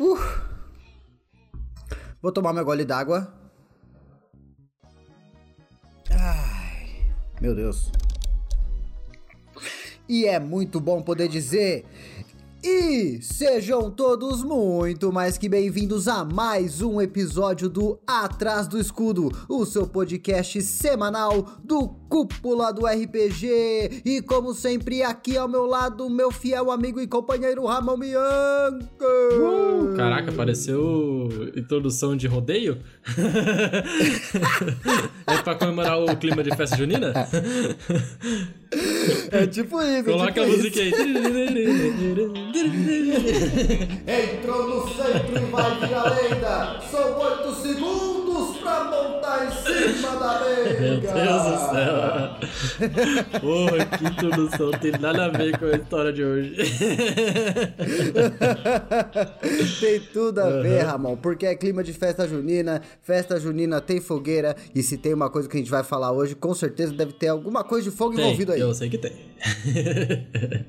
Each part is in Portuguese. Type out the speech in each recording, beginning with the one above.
Uh. Vou tomar meu gole d'água. Ai, meu Deus. E é muito bom poder dizer e sejam todos muito mais que bem-vindos a mais um episódio do Atrás do Escudo, o seu podcast semanal do Cúpula do RPG. E como sempre, aqui ao meu lado, meu fiel amigo e companheiro Ramon Bianca. Uh, caraca, pareceu introdução de rodeio? é pra comemorar o clima de festa junina? É tipo isso. Coloca tipo a música aí. Entrou no centro e vai virar lenda. São oito segundos pra montar em cima da mesa. Meu Deus do céu. Porra, que introdução. Tem nada a ver com a história de hoje. tem tudo a ver, Ramon, porque é clima de festa junina. Festa junina tem fogueira. E se tem uma coisa que a gente vai falar hoje, com certeza deve ter alguma coisa de fogo Tem, envolvido aí. eu sei que tem.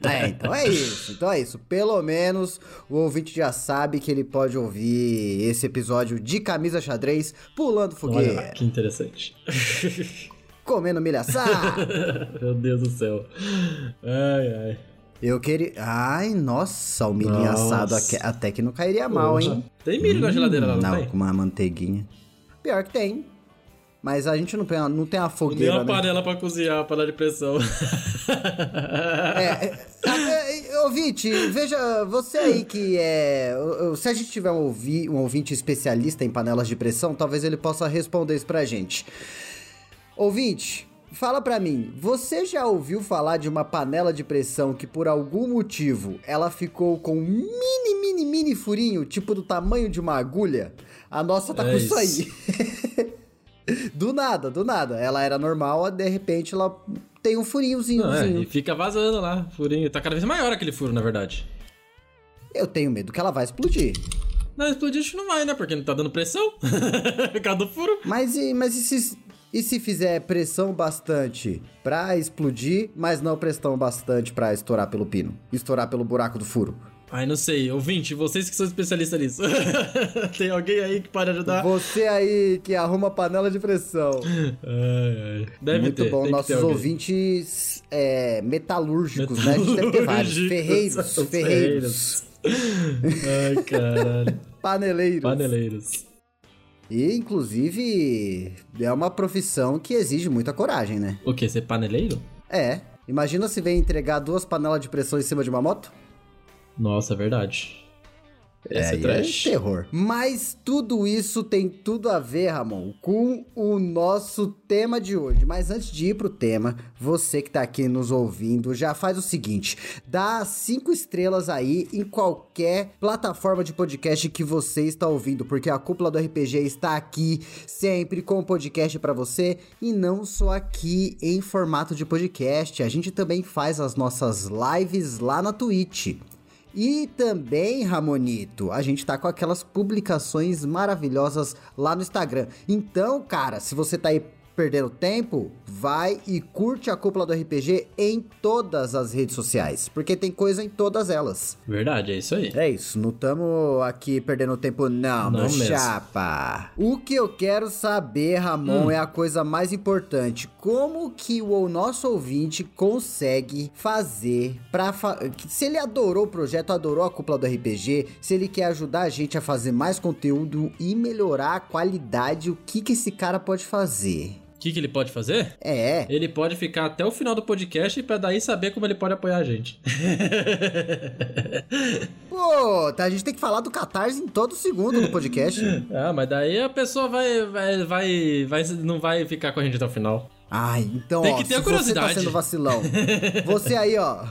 É, então é isso. Então é isso. Pelo menos o ouvinte já sabe que ele pode ouvir esse episódio de camisa xadrez pulando Olha fogueira, lá, que interessante. comendo milha assar. Meu Deus do céu. Ai, ai. Eu queria. Ai, nossa, o Nossa. assado aque- até que não cairia mal, hein? Tem milho na geladeira lá, não, Não, tem? com uma manteiguinha. Pior que tem. Mas a gente não tem, não tem uma Não tem fogueira, uma né? panela pra cozinhar, uma panela de pressão. É, é, é, ouvinte, veja, você aí que é. Se a gente tiver um, ouvi, um ouvinte especialista em panelas de pressão, talvez ele possa responder isso pra gente. Ouvinte, fala pra mim, você já ouviu falar de uma panela de pressão que por algum motivo ela ficou com um mini, mini, mini furinho, tipo do tamanho de uma agulha? A nossa tá É com isso isso. aí. do nada, do nada. Ela era normal, de repente ela tem um furinhozinho. Não, é, e fica vazando lá, furinho. Tá cada vez maior aquele furo, na verdade. Eu tenho medo que ela vai explodir. Não, explodir acho que não vai, né? Porque não tá dando pressão. Do furo. Mas e, mas e se, e se fizer pressão bastante pra explodir, mas não pressão bastante pra estourar pelo pino? Estourar pelo buraco do furo? Ai, não sei. Ouvinte, vocês que são especialistas nisso. Tem alguém aí que pode ajudar? Você aí que arruma panela de pressão. Ai, ai. Deve Muito ter. bom. Nossos ouvintes é, metalúrgicos, né? A gente deve ter vários. Metalúrgicos, Ferreiros, os ferreiros, Ai, caralho. paneleiros. Paneleiros. E, inclusive, é uma profissão que exige muita coragem, né? O quê? Ser paneleiro? É. Imagina se vem entregar duas panelas de pressão em cima de uma moto? Nossa, é verdade. Esse é, trash. terror. Mas tudo isso tem tudo a ver, Ramon, com o nosso tema de hoje. Mas antes de ir pro tema, você que tá aqui nos ouvindo, já faz o seguinte: dá cinco estrelas aí em qualquer plataforma de podcast que você está ouvindo, porque a cúpula do RPG está aqui sempre com podcast pra você e não só aqui em formato de podcast. A gente também faz as nossas lives lá na Twitch. E também, Ramonito, a gente tá com aquelas publicações maravilhosas lá no Instagram. Então, cara, se você tá aí perdendo tempo, vai e curte a cúpula do RPG em todas as redes sociais, porque tem coisa em todas elas. Verdade, é isso aí. É isso, não tamo aqui perdendo tempo não, Não meu chapa. O que eu quero saber, Ramon, Hum. é a coisa mais importante. Como que o nosso ouvinte consegue fazer pra... Fa se ele adorou o projeto, adorou a cúpula do RPG, se ele quer ajudar a gente a fazer mais conteúdo e melhorar a qualidade, o que que esse cara pode fazer? O que, que ele pode fazer? É, Ele pode ficar até o final do podcast pra daí saber como ele pode apoiar a gente. pô, tá, a gente tem que falar do Catarse em todo segundo do podcast. ah, mas daí a pessoa vai, vai, vai, vai, não vai ficar com a gente até o final. Ai, então, Tem ó, que ter se a curiosidade. você tá sendo vacilão, você aí, ó,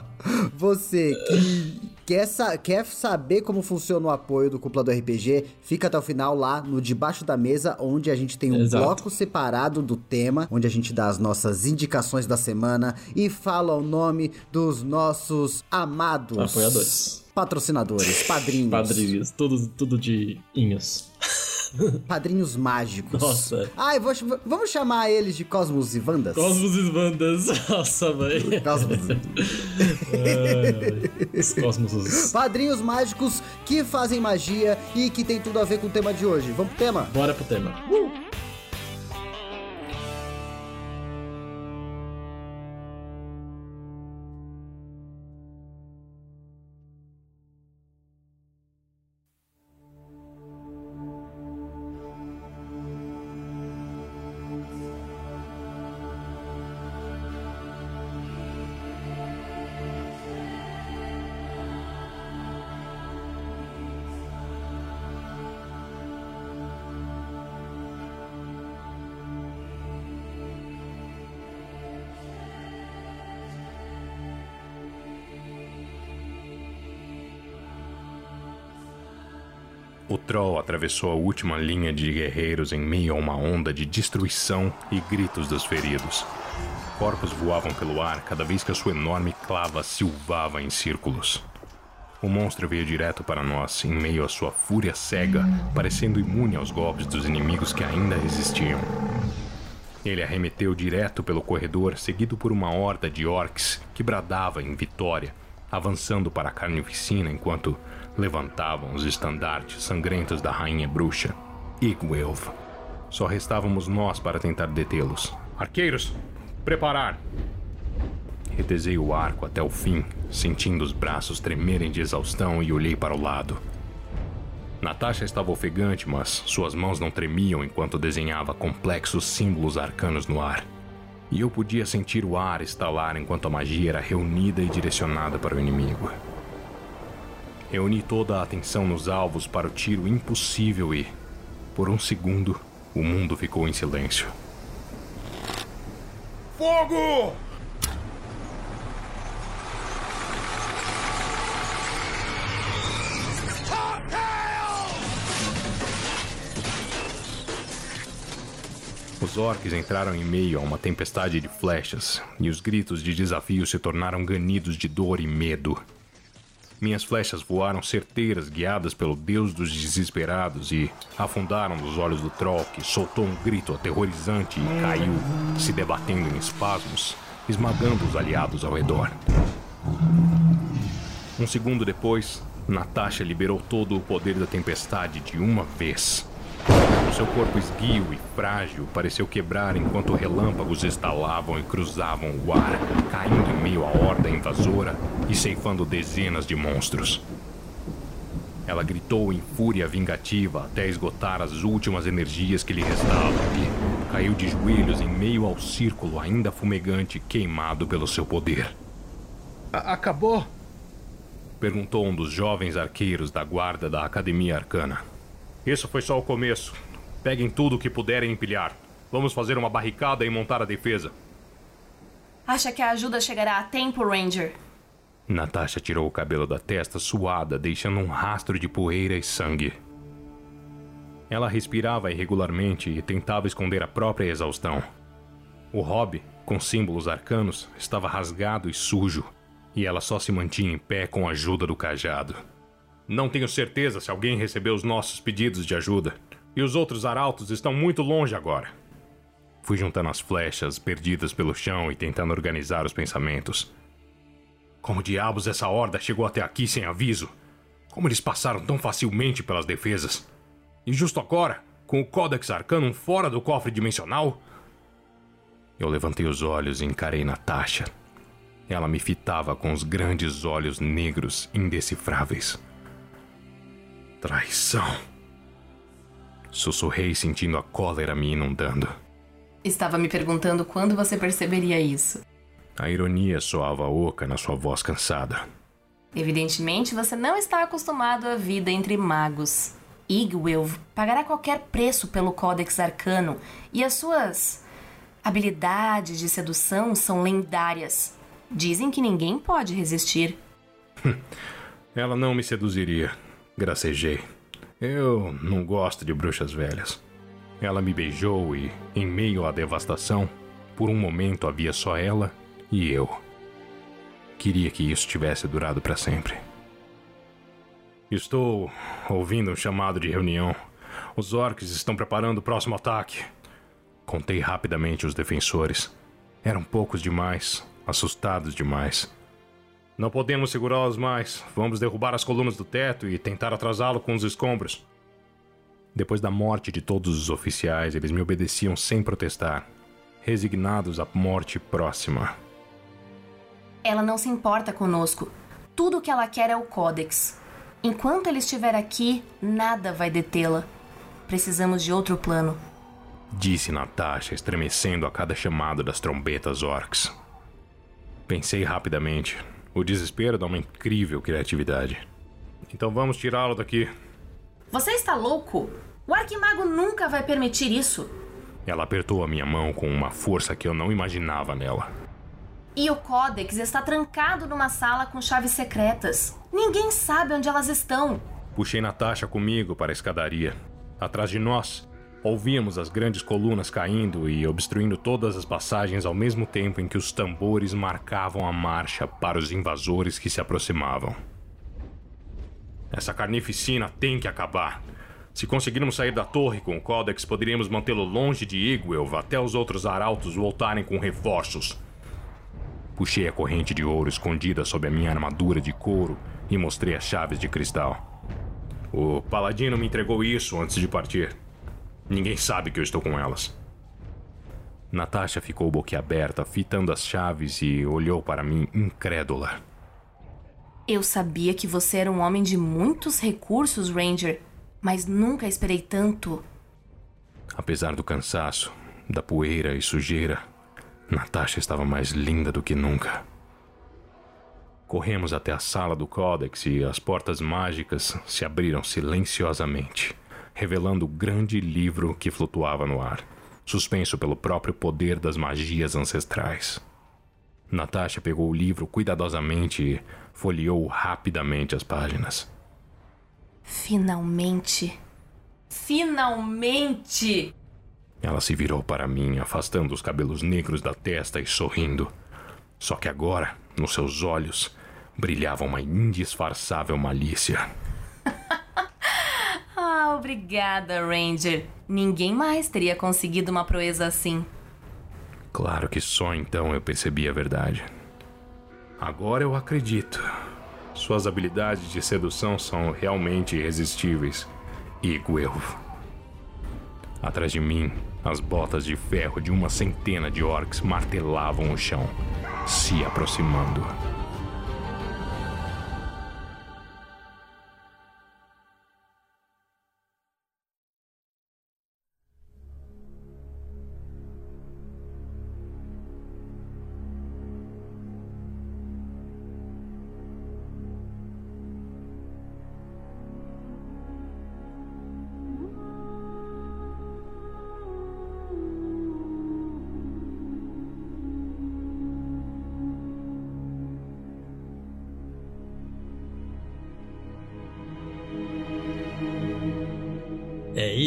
você que quer, sa quer saber como funciona o apoio do Cúpula do RPG, fica até o final lá no Debaixo da Mesa, onde a gente tem um Exato. bloco separado do tema, onde a gente dá as nossas indicações da semana e fala o nome dos nossos amados Apoiadores. patrocinadores, padrinhos. Padrinhos, tudo, tudo de inhos. Padrinhos mágicos. Nossa. Ai, vou, vamos chamar eles de Cosmos e Vandas? Cosmos e Vandas. Nossa, velho. Cosmos. Os Cosmos. Padrinhos mágicos que fazem magia e que tem tudo a ver com o tema de hoje. Vamos pro tema? Bora pro tema. Uh! Troll atravessou a última linha de guerreiros em meio a uma onda de destruição e gritos dos feridos. Corpos voavam pelo ar cada vez que a sua enorme clava silvava em círculos. O monstro veio direto para nós, em meio à sua fúria cega, parecendo imune aos golpes dos inimigos que ainda resistiam. Ele arremeteu direto pelo corredor, seguido por uma horda de orcs que bradava em vitória, avançando para a carnificina enquanto levantavam os estandartes sangrentos da rainha bruxa, Igwilv. Só restávamos nós para tentar detê-los. Arqueiros, preparar! Retesei o arco até o fim, sentindo os braços tremerem de exaustão e olhei para o lado. Natasha estava ofegante, mas suas mãos não tremiam enquanto desenhava complexos símbolos arcanos no ar. E eu podia sentir o ar estalar enquanto a magia era reunida e direcionada para o inimigo. Reuni toda a atenção nos alvos para o tiro impossível e, por um segundo, o mundo ficou em silêncio. Fogo! Os orcs entraram em meio a uma tempestade de flechas, e os gritos de desafio se tornaram ganidos de dor e medo. Minhas flechas voaram certeiras, guiadas pelo deus dos desesperados, e afundaram nos olhos do troll, que soltou um grito aterrorizante e caiu, se debatendo em espasmos, esmagando os aliados ao redor. Um segundo depois, Natasha liberou todo o poder da tempestade de uma vez. O seu corpo esguio e frágil pareceu quebrar enquanto relâmpagos estalavam e cruzavam o ar, caindo em meio à horda invasora e ceifando dezenas de monstros. Ela gritou em fúria vingativa até esgotar as últimas energias que lhe restavam e caiu de joelhos em meio ao círculo ainda fumegante queimado pelo seu poder. Acabou? Perguntou um dos jovens arqueiros da guarda da Academia Arcana. Isso foi só o começo. Peguem tudo o que puderem empilhar. Vamos fazer uma barricada e montar a defesa. Acha que a ajuda chegará a tempo, Ranger? Natasha tirou o cabelo da testa suada, deixando um rastro de poeira e sangue. Ela respirava irregularmente e tentava esconder a própria exaustão. O hobby, com símbolos arcanos, estava rasgado e sujo, e ela só se mantinha em pé com a ajuda do cajado. Não tenho certeza se alguém recebeu os nossos pedidos de ajuda, e os outros arautos estão muito longe agora. Fui juntando as flechas perdidas pelo chão e tentando organizar os pensamentos. Como diabos essa horda chegou até aqui sem aviso? Como eles passaram tão facilmente pelas defesas? E justo agora, com o Codex Arcanum fora do cofre dimensional? Eu levantei os olhos e encarei Natasha. Ela me fitava com os grandes olhos negros indecifráveis. Traição. Sussurrei sentindo a cólera me inundando. Estava me perguntando quando você perceberia isso. A ironia soava oca na sua voz cansada. Evidentemente, você não está acostumado à vida entre magos. Igwilv pagará qualquer preço pelo Codex Arcano e as suas habilidades de sedução são lendárias. Dizem que ninguém pode resistir. Ela não me seduziria, gracejei. Eu não gosto de bruxas velhas. Ela me beijou e, em meio à devastação, por um momento havia só ela e eu. Queria que isso tivesse durado para sempre. Estou ouvindo um chamado de reunião. Os orcs estão preparando o próximo ataque. Contei rapidamente os defensores. Eram poucos demais, assustados demais. Não podemos segurá-los mais. Vamos derrubar as colunas do teto e tentar atrasá-lo com os escombros. Depois da morte de todos os oficiais, eles me obedeciam sem protestar, resignados à morte próxima. Ela não se importa conosco. Tudo o que ela quer é o Codex. Enquanto ele estiver aqui, nada vai detê-la. Precisamos de outro plano. Disse Natasha, estremecendo a cada chamado das trombetas orcs. Pensei rapidamente. O desespero dá uma incrível criatividade. Então vamos tirá-lo daqui. Você está louco? O Arquimago nunca vai permitir isso. Ela apertou a minha mão com uma força que eu não imaginava nela. E o Codex está trancado numa sala com chaves secretas. Ninguém sabe onde elas estão. Puxei Natasha comigo para a escadaria. Atrás de nós, ouvíamos as grandes colunas caindo e obstruindo todas as passagens ao mesmo tempo em que os tambores marcavam a marcha para os invasores que se aproximavam. Essa carnificina tem que acabar. Se conseguirmos sair da torre com o Codex, poderíamos mantê-lo longe de Igwelv até os outros arautos voltarem com reforços. Puxei a corrente de ouro escondida sob a minha armadura de couro e mostrei as chaves de cristal. O paladino me entregou isso antes de partir. Ninguém sabe que eu estou com elas. Natasha ficou boquiaberta, fitando as chaves e olhou para mim incrédula. Eu sabia que você era um homem de muitos recursos, Ranger, mas nunca esperei tanto. Apesar do cansaço, da poeira e sujeira, Natasha estava mais linda do que nunca. Corremos até a sala do Codex e as portas mágicas se abriram silenciosamente, revelando o grande livro que flutuava no ar, suspenso pelo próprio poder das magias ancestrais. Natasha pegou o livro cuidadosamente e folheou rapidamente as páginas. Finalmente. Finalmente! Ela se virou para mim, afastando os cabelos negros da testa e sorrindo. Só que agora, nos seus olhos, brilhava uma indisfarçável malícia. Ah, obrigada, Ranger. Ninguém mais teria conseguido uma proeza assim. Claro que só então eu percebi a verdade. Agora eu acredito. Suas habilidades de sedução são realmente irresistíveis. E Guelph. Atrás de mim, as botas de ferro de uma centena de orcs martelavam o chão, se aproximando.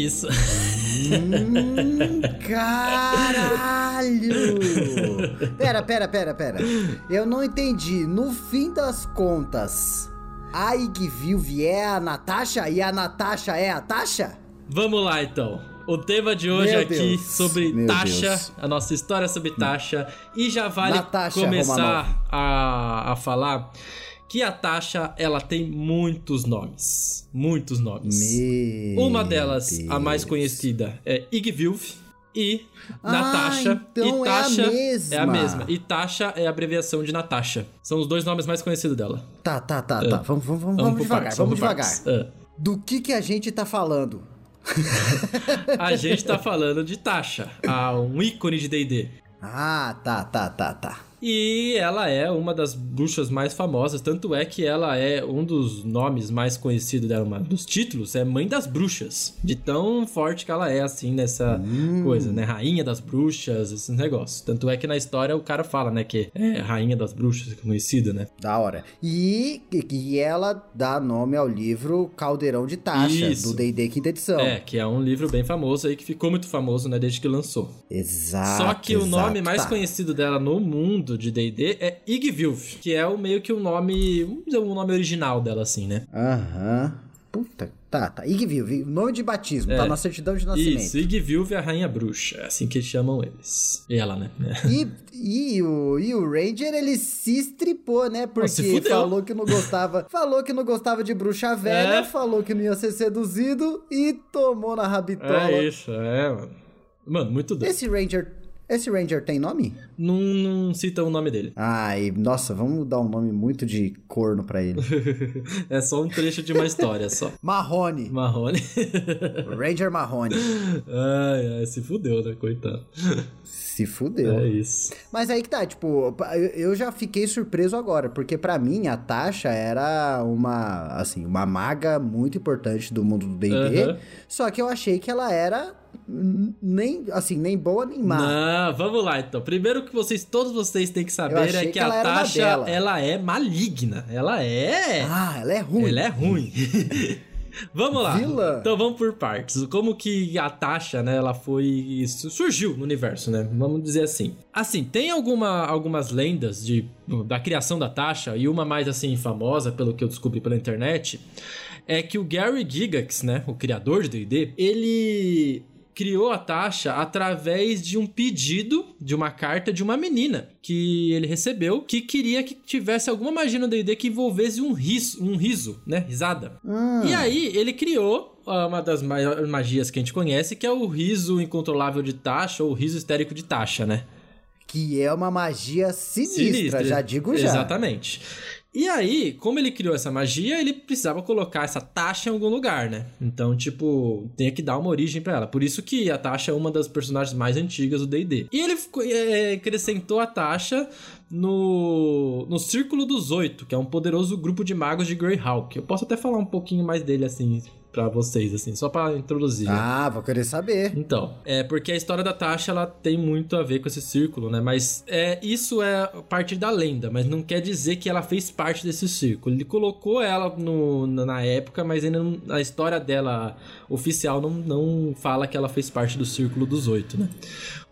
Isso. Hum, caralho! Pera, pera, pera, pera. Eu não entendi. No fim das contas, a Igvilve é a Natasha e a Natasha é a Tasha? Vamos lá então. O tema de hoje Meu aqui Deus. sobre Meu Tasha, Deus. a nossa história sobre Tasha. E já vale Natasha começar a, a falar que a Tasha, ela tem muitos nomes. Muitos nomes. Meu Uma delas, a mais Deus. conhecida, é Igvilf. E Ah, Natasha. então e é a Tasha mesma. É a mesma. E Tasha é a abreviação de Natasha. São os dois nomes mais conhecidos dela. Tá, tá, tá, tá. Vamos, vamos, vamos, Vamos por devagar, partes, vamos devagar. Ah. Do que que a gente tá falando? A gente tá falando de Tasha, a- um ícone de D&D. Ah, tá, tá, tá, tá. E ela é uma das bruxas mais famosas, tanto é que ela é um dos nomes mais conhecidos dela, uma dos títulos é Mãe das Bruxas, de tão forte que ela é assim nessa coisa, né? Rainha das Bruxas, esses negócios. Tanto é que na história o cara fala, né, que é Rainha das Bruxas, conhecida, né? Da hora. E, e ela dá nome ao livro Caldeirão de Taxa, Isso. do D&D quinta edição. É, que é um livro bem famoso aí que ficou muito famoso, né, desde que lançou. Exato. Só que o nome exato. mais Tá. conhecido dela no mundo de D&D é Igvilf, que é o meio que o nome, vamos dizer, o nome original dela assim, né? Aham. Puta, tá, tá. Igvilve, nome de batismo, tá na certidão de nascimento. Isso, Igvilve é a rainha bruxa, é assim que chamam eles. E ela, né? E, e, o, e o Ranger, ele se estripou, né? Porque falou que não gostava. falou que não gostava de bruxa velha, é. falou que não ia ser seduzido e tomou na rabitola. É isso, é, mano. Mano, muito doido. Esse Ranger esse Ranger tem nome? Não, não cita o nome dele. Ai, nossa, vamos dar um nome muito de corno pra ele. é só um trecho de uma história só. Marrone. Marrone. Ranger Marrone. Ai, ai, se fudeu, né? Coitado. Se fudeu. É isso. Mas aí que tá, tipo, eu já fiquei surpreso agora, porque para mim a Tasha era uma, assim, uma maga muito importante do mundo do D&D, só que eu achei que ela era nem assim, nem boa nem má. Não, vamos lá então. Primeiro que vocês, todos vocês têm que saber é que, que a Tasha, ela é maligna. Ela é. Ah, ela é ruim. Ela é ruim. vamos lá. Vila. Então vamos por partes. Como que a Tasha, né, ela foi surgiu no universo, né? Vamos dizer assim. Assim, tem alguma, algumas lendas de da criação da Tasha e uma mais assim famosa, pelo que eu descobri pela internet, é que o Gary Gigax, né, o criador de D&D, ele criou a taxa através de um pedido de uma carta de uma menina que ele recebeu que queria que tivesse alguma magia no D&D que envolvesse um riso, um riso, né, risada. Hum. E aí ele criou uma das magias que a gente conhece, que é o riso incontrolável de taxa ou o riso histérico de taxa, né? Que é uma magia sinistra, sinistra. já digo já. Exatamente. E aí, como ele criou essa magia, ele precisava colocar essa taxa em algum lugar, né? Então, tipo, tem que dar uma origem para ela. Por isso que a taxa é uma das personagens mais antigas do D&D. E ele é, acrescentou a taxa no, no Círculo dos Oito, que é um poderoso grupo de magos de Greyhawk. Eu posso até falar um pouquinho mais dele, assim, para vocês, assim, só para introduzir. Ah, vou querer saber. Então, é porque a história da Tasha, ela tem muito a ver com esse círculo, né? Mas é, isso é parte da lenda, mas não quer dizer que ela fez parte desse círculo. Ele colocou ela no, na época, mas ainda não, a história dela oficial não, não fala que ela fez parte do Círculo dos Oito, né?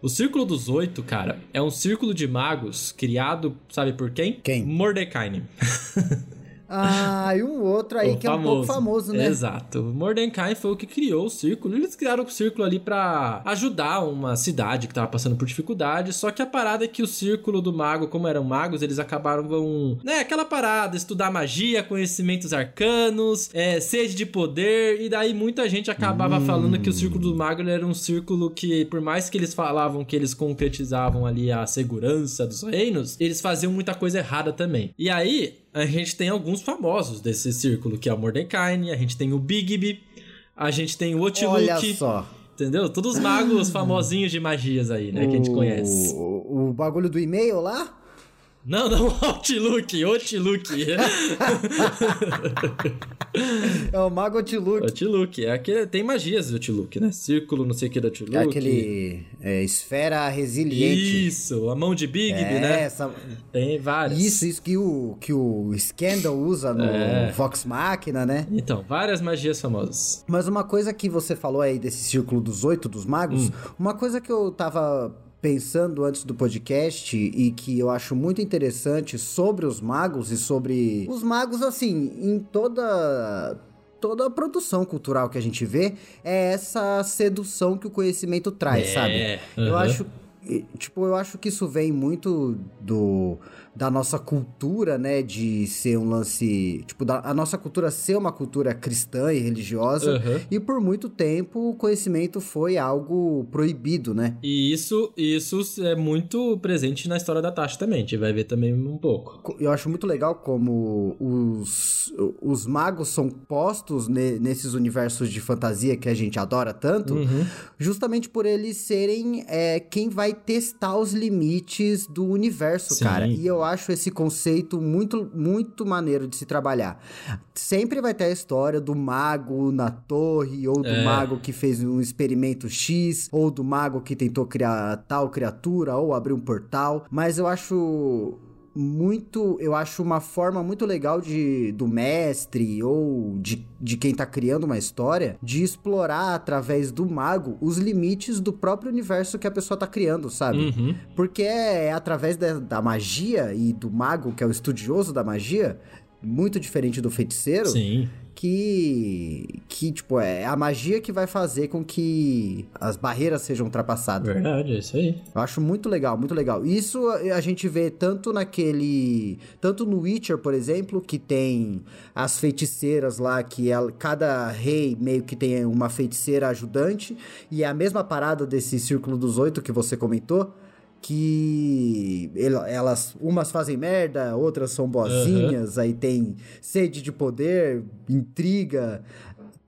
O Círculo dos Oito, cara, é um círculo de magos criado, sabe por quem? Quem? Mordecai. Ah, e um outro aí o que famoso. é um pouco famoso, né? Exato. Mordecai foi o que criou o círculo. Eles criaram o círculo ali para ajudar uma cidade que tava passando por dificuldade. Só que a parada é que o círculo do mago, como eram magos, eles acabaram vão, né, aquela parada, estudar magia, conhecimentos arcanos, é, sede de poder, e daí muita gente acabava hum. falando que o círculo do mago era um círculo que, por mais que eles falavam que eles concretizavam ali a segurança dos reinos, eles faziam muita coisa errada também. E aí, a gente tem alguns famosos desse círculo, que é o Mordecai, a gente tem o Bigby, a gente tem o Otiluke. Olha só. Entendeu? Todos os magos famosinhos de magias aí, né? O, que a gente conhece. O, o bagulho do e-mail lá? Não, não, Outlook, Outlook. é o Mago Outlook. Outlook, é aquele, tem magias do Outlook, né? Círculo, não sei o que do Outlook. É aquele é, esfera resiliente. Isso, a mão de Bigby, é, né? Essa... Tem várias. Isso, isso que o, que o Scandal usa no é. Vox Machina, né? Então, várias magias famosas. Mas uma coisa que você falou aí desse círculo dos oito, dos magos, hum. uma coisa que eu tava pensando antes do podcast e que eu acho muito interessante sobre os magos e sobre os magos assim em toda toda a produção cultural que a gente vê é essa sedução que o conhecimento traz, é, sabe? Uhum. Eu acho tipo, eu acho que isso vem muito do da nossa cultura, né, de ser um lance, tipo, da, a nossa cultura ser uma cultura cristã e religiosa, uhum. e por muito tempo o conhecimento foi algo proibido, né? E isso, isso é muito presente na história da Tasha também, a gente vai ver também um pouco. Eu acho muito legal como os, os magos são postos ne, nesses universos de fantasia que a gente adora tanto, uhum. justamente por eles serem é, quem vai testar os limites do universo, Sim. cara. E eu acho esse conceito muito, muito maneiro de se trabalhar. Sempre vai ter a história do mago na torre, ou do é. mago que fez um experimento X, ou do mago que tentou criar tal criatura, ou abrir um portal. Mas eu acho muito, eu acho uma forma muito legal de do mestre ou de, de quem tá criando uma história de explorar através do mago os limites do próprio universo que a pessoa tá criando, sabe? Uhum. Porque é, é através da, da magia e do mago, que é o estudioso da magia, muito diferente do feiticeiro. Sim que que tipo é a magia que vai fazer com que as barreiras sejam ultrapassadas. Verdade, é isso aí. Eu acho muito legal, muito legal. Isso a gente vê tanto naquele. Tanto no Witcher, por exemplo, que tem as feiticeiras lá, que ela, cada rei meio que tem uma feiticeira ajudante, e é a mesma parada desse Círculo dos Oito que você comentou. Que elas, umas fazem merda, outras são boazinhas, uhum. aí tem sede de poder, intriga,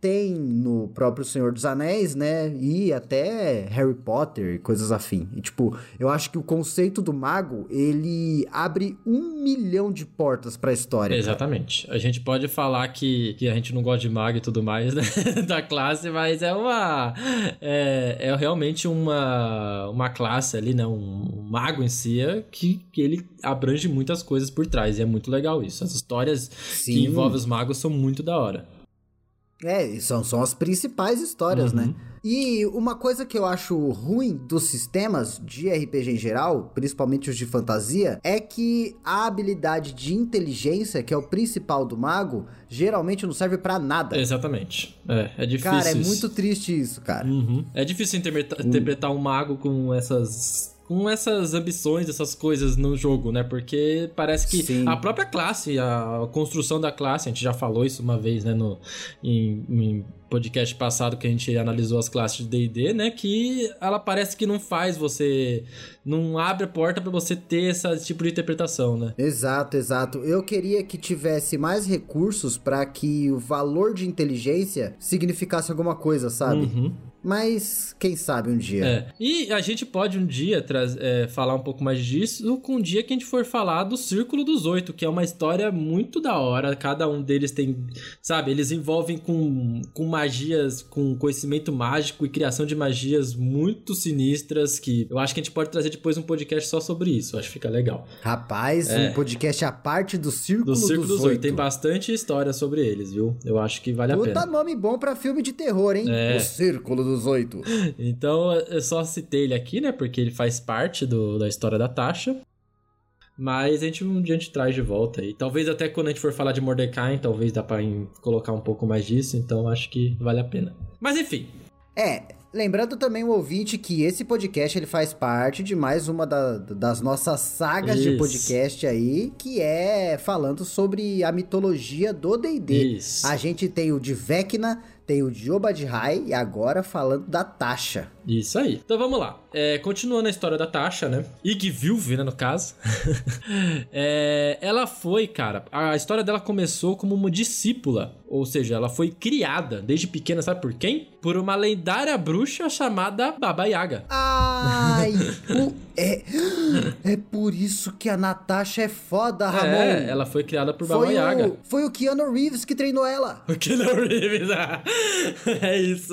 tem no próprio Senhor dos Anéis, né? E até Harry Potter e coisas afim. E, tipo, eu acho que o conceito do mago, ele abre um milhão de portas pra história. Exatamente. Cara. A gente pode falar que, que a gente não gosta de mago e tudo mais, né? da classe, mas é uma... É, é realmente uma, uma classe ali, né? Um, um mago em si, é que, que ele abrange muitas coisas por trás. E é muito legal isso. As histórias Sim. que envolvem os magos são muito da hora. É, são, são as principais histórias, né? uhum. né? E uma coisa que eu acho ruim dos sistemas de RPG em geral, principalmente os de fantasia, é que a habilidade de inteligência, que é o principal do mago, geralmente não serve para nada. Exatamente. É, é difícil. Cara, é muito triste isso, cara. Uhum. É difícil interpretar, interpretar um mago com essas com essas ambições, essas coisas no jogo, né? Porque parece que Sim. a própria classe, a construção da classe, a gente já falou isso uma vez, né? No, em, em podcast passado que a gente analisou as classes de D&D, né, que ela parece que não faz você não abre a porta para você ter esse tipo de interpretação, né? Exato, exato. Eu queria que tivesse mais recursos para que o valor de inteligência significasse alguma coisa, sabe? Uhum. Mas quem sabe um dia. É. E a gente pode um dia é, falar um pouco mais disso com um dia que a gente for falar do Círculo dos Oito, que é uma história muito da hora. Cada um deles tem, sabe, eles envolvem com, com magias, com conhecimento mágico e criação de magias muito sinistras que eu acho que a gente pode trazer depois um podcast só sobre isso. Eu acho que fica legal. Rapaz, é. um podcast à parte do Círculo, do Círculo dos, Oito. Tem bastante história sobre eles, viu? Eu acho que vale Puta a pena. Puta nome bom para filme de terror, hein? É. O Círculo dos Oito. Então, eu só citei ele aqui, né? Porque ele faz parte do, da história da Tasha. Mas a gente um dia a gente traz de volta aí. Talvez até quando a gente for falar de Mordecai, talvez dá pra colocar um pouco mais disso. Então acho que vale a pena. Mas enfim. É, Lembrando também o ouvinte que esse podcast ele faz parte de mais uma da, das nossas sagas Isso. de podcast aí, que é falando sobre a mitologia do D&D. A gente tem o de Vecna, tem o de Obadihai e agora falando da Tasha. Isso aí. Então vamos lá. É, continuando a história da Tasha, né? Igvilve, né, no caso. é, ela foi, cara... A história dela começou como uma discípula. Ou seja, ela foi criada desde pequena, sabe por quem? Por uma lendária bruxa chamada Baba Yaga. Ai, é, é por isso que a Natasha é foda, é, Ramon. É, ela foi criada por Baba foi Yaga. O, foi o Keanu Reeves que treinou ela. O Keanu Reeves, ah, é isso.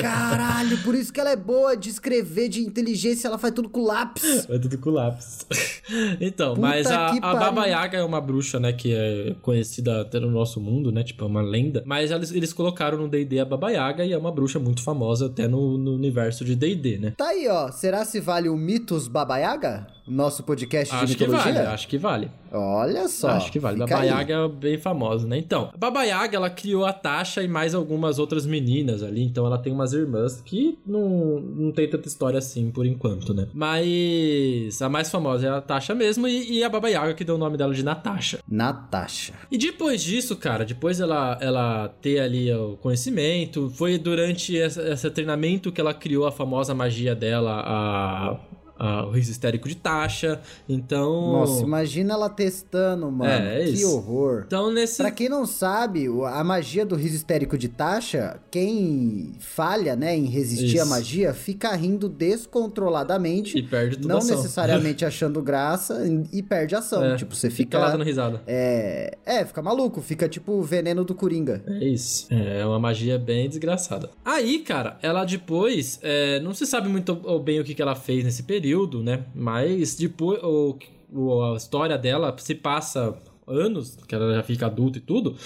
Caralho, por isso que ela é boa boa de escrever, de inteligência, ela faz tudo com lápis. Faz tudo com lápis. então, Puta mas a, a Baba Yaga é uma bruxa, né, que é conhecida até no nosso mundo, né, tipo, é uma lenda. Mas eles, eles colocaram no D&D a Baba Yaga e é uma bruxa muito famosa até no, no universo de D&D, né? Tá aí, ó. Será se vale o Mitos Baba Yaga? Nosso podcast acho de mitologia? Que vale, acho que vale. Olha só. Acho que vale. Baba Yaga é bem famosa, né? Então, a Baba Yaga, ela criou a Tasha e mais algumas outras meninas ali. Então, ela tem umas irmãs que não, não tem tanta história assim, por enquanto, né? Mas a mais famosa é a Tasha mesmo e, e a Baba Yaga que deu o nome dela de Natasha. Natasha. E depois disso, cara, depois ela, ela ter ali o conhecimento, foi durante esse treinamento que ela criou a famosa magia dela, a uh, o riso histérico de taxa. Então. Nossa, imagina ela testando, mano. É, é que isso. horror. Então, nesse. Pra quem não sabe, a magia do riso histérico de taxa, quem falha, né, em resistir isso. à magia, fica rindo descontroladamente. E perde tudo Não ação. necessariamente achando graça e perde ação. É, tipo, você fica. Fica lá dando risada. É. É, fica maluco. Fica tipo o veneno do Coringa. É isso. É uma magia bem desgraçada. Aí, cara, ela depois. É, não se sabe muito bem o que, que ela fez nesse período período, né? Mas depois o, o, a história dela se passa anos, que ela já fica adulta e tudo,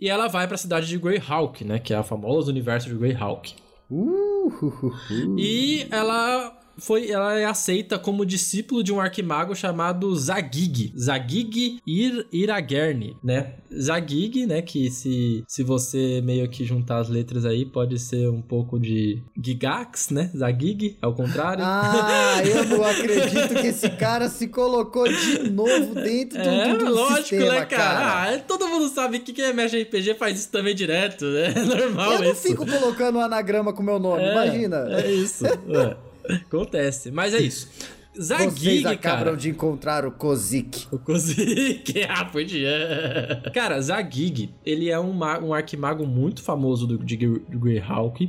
e ela vai para a cidade de Greyhawk, né? Que é a famosa universo de Greyhawk. Uh, uh, uh, e ela foi, ela é aceita como discípulo de um arquimago chamado Zagig. Zagig Ir, Iragerne, né? Zagig, né? Que se, se você meio que juntar as letras aí, pode ser um pouco de Gigax, né? Zagig, ao contrário. Ah, eu não acredito que esse cara se colocou de novo dentro do, é, do, lógico, sistema, né, cara? cara. Ah, todo mundo sabe que quem é RPG faz isso também direto, né? É normal Eu não isso. fico colocando um anagrama com meu nome, É, imagina. É isso. é. Acontece. Mas é isso. Vocês Zagig, acabam cara. de encontrar o Kozik. O Kozik, ah, podia. Cara, Zagig, ele é um, um arquimago muito famoso do, de do Greyhawk.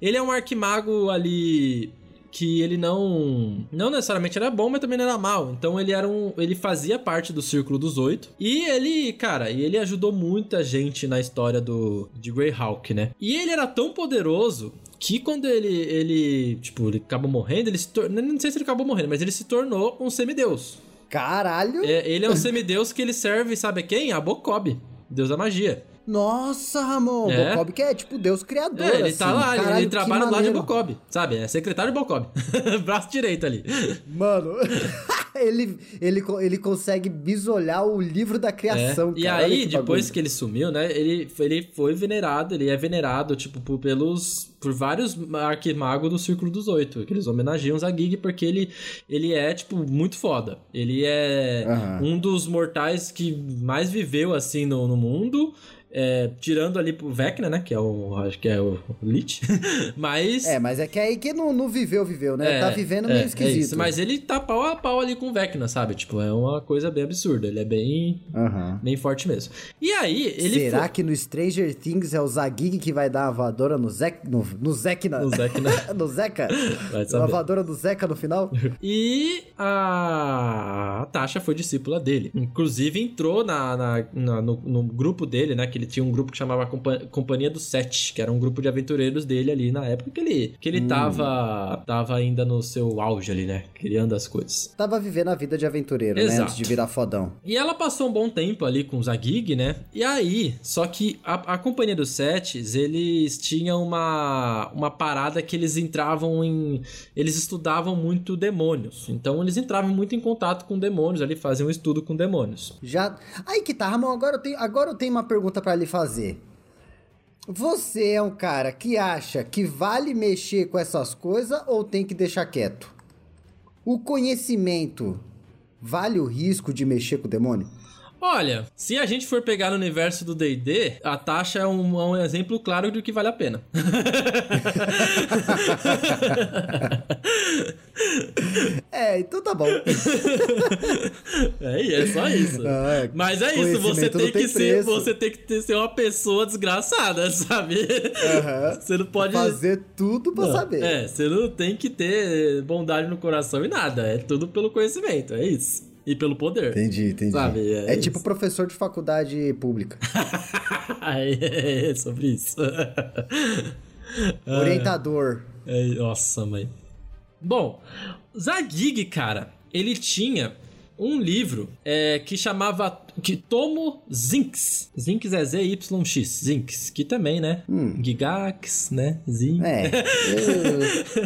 Ele é um arquimago ali que ele não não necessariamente era bom, mas também não era mal. Então ele era um, ele fazia parte do círculo dos oito e ele, cara, e ele ajudou muita gente na história do de Greyhawk, né? E ele era tão poderoso que quando ele, ele, tipo, ele acabou morrendo, ele se tornou, não sei se ele acabou morrendo, mas ele se tornou um semideus. Caralho! É, ele é um semideus que ele serve, sabe quem? A Bokob, deus da magia. Nossa, Ramon, É. Bocob que é tipo Deus criador, É, ele assim. tá lá, ele- Caralho, ele trabalha do lado de. Bokob, sabe? É secretário de Bokob. Braço direito ali. Mano, ele, ele, ele consegue bisolhar o livro da É. criação, E cara. Olha aí, que depois que ele sumiu, né? Ele, ele foi venerado, ele é venerado, tipo, por, pelos. Por vários arquimagos do Círculo dos Oito. Que eles homenageiam Zagig porque ele, ele é, tipo, muito foda. Ele é Aham. um dos mortais que mais viveu, assim, no, no mundo. É, tirando ali pro Vecna, né? Que é o. Acho que é o Lich. Mas. É, mas é que aí que não, não viveu, viveu, né? É, tá vivendo é, meio é esquisito. isso. Mas ele tá pau a pau ali com o Vecna, sabe? Tipo, é uma coisa bem absurda. Ele é bem, Aham. bem forte mesmo. E aí, ele Será foi... que no Stranger Things é o Zagig que vai dar uma voadora no Zek... No, no Zekna? No Zekna. no Zeca? Vai saber. voadora do Zeca no final? E a Tasha foi discípula dele. Inclusive entrou na, na- na- no, no grupo dele, né? Que ele tinha um grupo que chamava Compa- Companhia dos Sete, que era um grupo de aventureiros dele ali na época que ele, que ele tava, tava ainda no seu auge ali, né? Criando as coisas. Tava vivendo a vida de aventureiro, né? Exato. Antes de virar fodão. E ela passou um bom tempo ali com o Zagig, né? E aí, só que a, a Companhia dos Setes, eles tinham uma, uma parada que eles entravam em... Eles estudavam muito demônios. Então, eles entravam muito em contato com demônios ali, faziam um estudo com demônios. Já. Aí que tá, Ramon, agora eu tenho, agora eu tenho uma pergunta pra lhe fazer. Você é um cara que acha que vale mexer com essas coisas ou tem que deixar quieto? O conhecimento vale o risco de mexer com o demônio? Olha, se a gente for pegar no universo do D&D, a taxa é um, é um exemplo claro do que vale a pena. É, então tá bom. É, é só isso. Ah, Mas é isso, você tem que ser, você tem que ter- ser uma pessoa desgraçada, sabe? Aham. Você não pode Fazer tudo pra Não, saber. É, você não tem que ter bondade no coração e nada, é tudo pelo conhecimento, é isso. E pelo poder. Entendi, entendi. Sabe, é é tipo professor de faculdade pública. é, sobre isso. Orientador. É, nossa, mãe. Bom, Zagig, cara, ele tinha um livro é, que chamava que Tomo Zinx. Zinx é Z-Y-X. Zinx. Que também, né? Gigax, né? Zinx. Hum. É,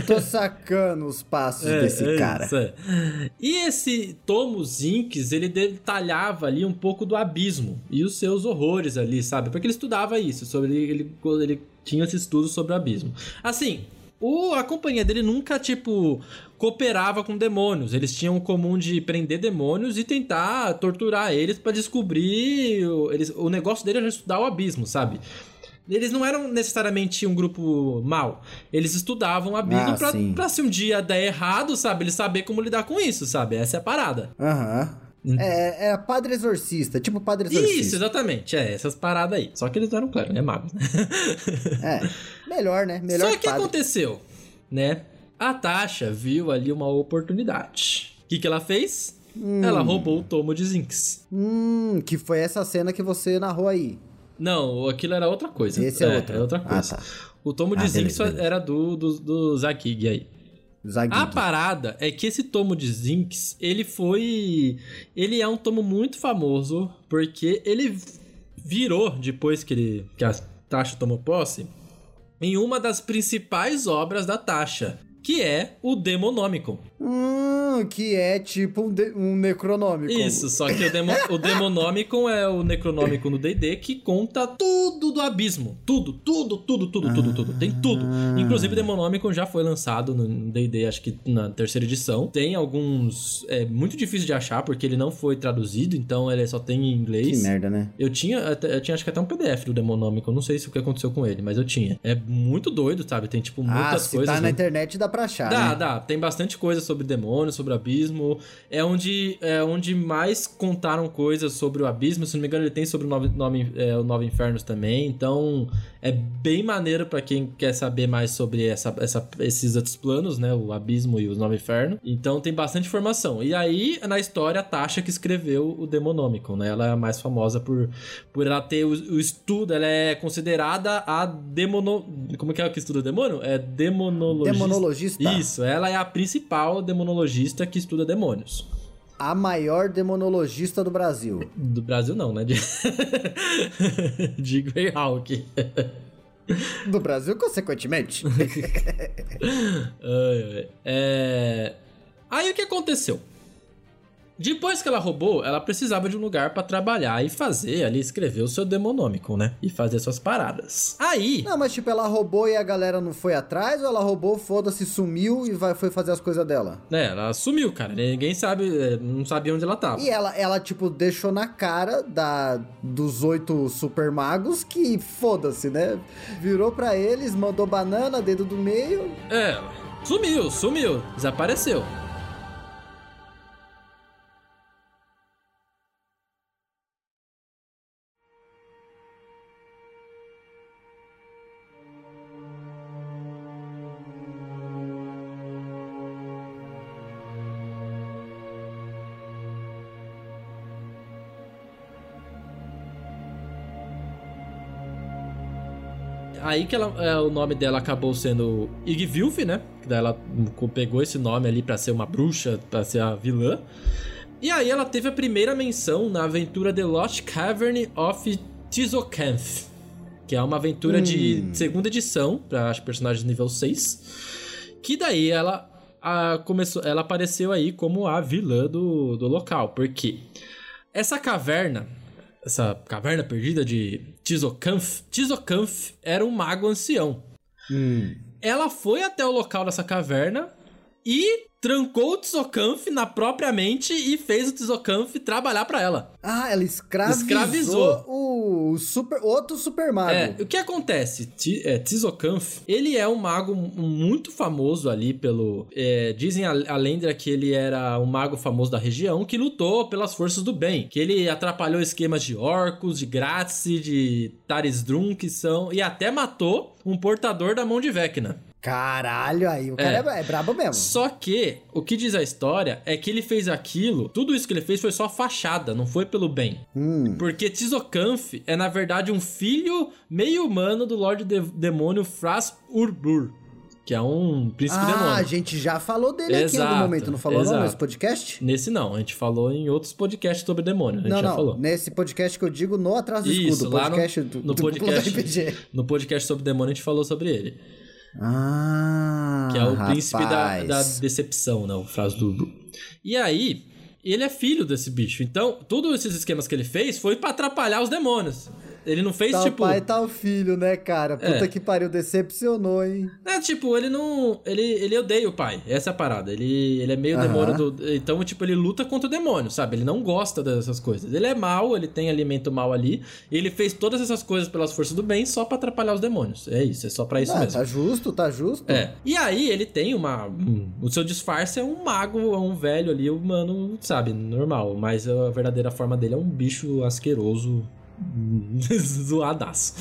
tô sacando os passos desse é cara. isso, é. E esse Tomo Zinx, ele detalhava ali um pouco do abismo e os seus horrores ali, sabe? Porque ele estudava isso, sobre ele, ele tinha esse estudo sobre o abismo. Assim, o, a companhia dele nunca, tipo, cooperava com demônios. Eles tinham o comum de prender demônios e tentar torturar eles pra descobrir. O, eles, o negócio dele era estudar o abismo, sabe? Eles não eram necessariamente um grupo mau. Eles estudavam o abismo Ah, pra, pra se um dia der errado, sabe? Eles saber como lidar com isso, sabe? Essa é a parada. Aham. É, é padre exorcista, tipo padre exorcista. Hum. Isso, exatamente. É, essas paradas aí. Só que eles não eram, claro, né? Magos, né? É, melhor, né? Melhor Só que padre. aconteceu, né? A Tasha viu ali uma oportunidade. O que, que ela fez? Ela roubou o tomo de Zinx. Hum, que foi essa cena que você narrou aí. Não, aquilo era outra coisa. Esse é outro. outra Ah, coisa. tá. O tomo de Ah, Zinx beleza, beleza. era do, do, do Zakig aí. A parada é que esse tomo de Zinx, ele foi. Ele é um tomo muito famoso, porque ele virou, depois que, ele, que a Tasha tomou posse, em uma das principais obras da Tasha. que é o Demonomicon. Hum, que é tipo um, de, um Necronômico. Isso, só que o, demo, o Demonomicon é o Necronômico no D&D que conta tudo do abismo. Tudo, tudo, tudo, tudo, tudo, tudo. Tem tudo. Inclusive o Demonomicon já foi lançado no D&D, acho que na terceira edição. Tem alguns... É muito difícil de achar, porque ele não foi traduzido, então ele só tem em inglês. Que merda, né? Eu tinha, eu tinha acho que até um PDF do Demonomicon, não sei se o que aconteceu com ele, mas eu tinha. É muito doido, sabe? Tem, tipo, muitas ah, se coisas... tá na né? internet dá pra achar, Dá, né? dá. Tem bastante coisa sobre demônios, sobre abismo. É onde, é onde mais contaram coisas sobre o abismo. Se não me engano, ele tem sobre o Nove, nove, é, o Nove Infernos também. Então, é bem maneiro pra quem quer saber mais sobre essa, essa, esses outros planos, né? O abismo e os Nove Infernos. Então, tem bastante informação. E aí, na história, a Tasha que escreveu o Demonomicon, né? Ela é a mais famosa por, por ela ter o, o estudo. Ela é considerada a demono... Como que é que estuda demônio? É demonologista. Demonologista. Isso, ela é a principal demonologista que estuda demônios. A maior demonologista do Brasil. Do Brasil não, né? De, de Greyhawk. Do Brasil, consequentemente. É... Aí o que aconteceu? Depois que ela roubou, ela precisava de um lugar pra trabalhar e fazer ali, escrever o seu demonômico, né? E fazer suas paradas. Aí, não, mas tipo, ela roubou e a galera não foi atrás? Ou ela roubou, foda-se, sumiu e vai, foi fazer as coisas dela? né, ela sumiu, cara. Ninguém sabe, é, não sabia onde ela tava. E ela, ela, tipo, deixou na cara da, dos oito super magos que foda-se, né? Virou pra eles, mandou banana, dedo do meio. É, sumiu, sumiu, desapareceu. Aí que ela, é, o nome dela acabou sendo Igvilf, né? Que daí ela pegou esse nome ali pra ser uma bruxa, pra ser a vilã. E aí ela teve a primeira menção na aventura The Lost Cavern of Tizocanth, que é uma aventura de segunda edição para personagens nível 6. Que daí ela a, começou, ela apareceu aí como a vilã do, do local, porque essa caverna, essa caverna perdida de Tizocanth, Tizocanth era um mago ancião. Ela foi até o local dessa caverna e trancou o Tizocanth na própria mente e fez o Tizocanth trabalhar pra ela. Ah, ela escravizou, Escravizou. o super, outro super mago. É, o que acontece? Ti- é, ele é um mago muito famoso ali pelo... é, dizem a, a lenda que ele era um mago famoso da região que lutou pelas forças do bem. Que ele atrapalhou esquemas de orcos, de Gratsi, de Tarisdrum, que são... E até matou um portador da mão de Vecna. Caralho, aí o cara é, é brabo mesmo. Só que o que diz a história é que ele fez aquilo, tudo isso que ele fez foi só fachada, não foi pelo bem. Hum. Porque Tizocanth é na verdade um filho meio humano do Lorde de Demônio Fras Urbur, que é um príncipe Ah, a demônio. gente já falou dele aqui em Exato, algum momento, não falou não exato. nesse podcast? Nesse não, a gente falou em outros podcasts sobre demônio, a gente Não, já não, falou. nesse podcast que eu digo no Atrás do Isso, Escudo, lá no, podcast do, no do Cúpula podcast, RPG. no podcast sobre demônio a gente falou sobre ele. Ah, Que é o príncipe da, rapaz. da decepção, né? O frase do. E aí, ele é filho desse bicho. Então, todos esses esquemas que ele fez foi pra atrapalhar os demônios. Ele não fez, Tal tipo. pai, tal filho, né, cara? Puta É. que pariu, decepcionou, hein? É, tipo, ele não. Ele, ele odeia o pai. Essa é a parada. Ele, ele é meio Aham. demônio do. Então, tipo, ele luta contra o demônio, sabe? Ele não gosta dessas coisas. Ele é mal, ele tem alimento mal ali. E ele fez todas essas coisas pelas forças do bem só pra atrapalhar os demônios. É isso, é só pra isso Ah, mesmo. tá justo, tá justo. É. E aí ele tem uma. um- o seu disfarce é um mago, é um velho ali, humano, sabe, normal. Mas a verdadeira forma dele é um bicho asqueroso. zoadaço.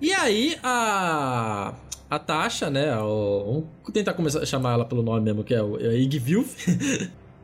e aí a. A Tasha, né? o- vamos tentar começar a chamar ela pelo nome mesmo, que é o é Igvilf.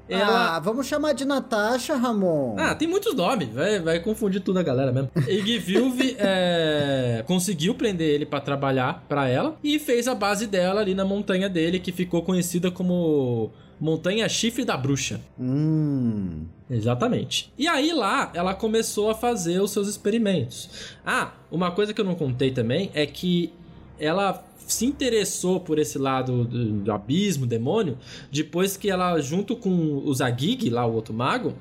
ela. Ah, vamos chamar de Natasha, Ramon. Ah, tem muitos nomes, vai, vai confundir tudo a galera mesmo. Igvilv é, conseguiu prender ele pra trabalhar pra ela e fez a base dela ali na montanha dele, que ficou conhecida como Montanha Chifre da Bruxa. Hum. Exatamente. E aí lá ela começou a fazer os seus experimentos. Ah, uma coisa que eu não contei também é que ela se interessou por esse lado do, do abismo, demônio, depois que ela, junto com o Zagig, lá o outro mago,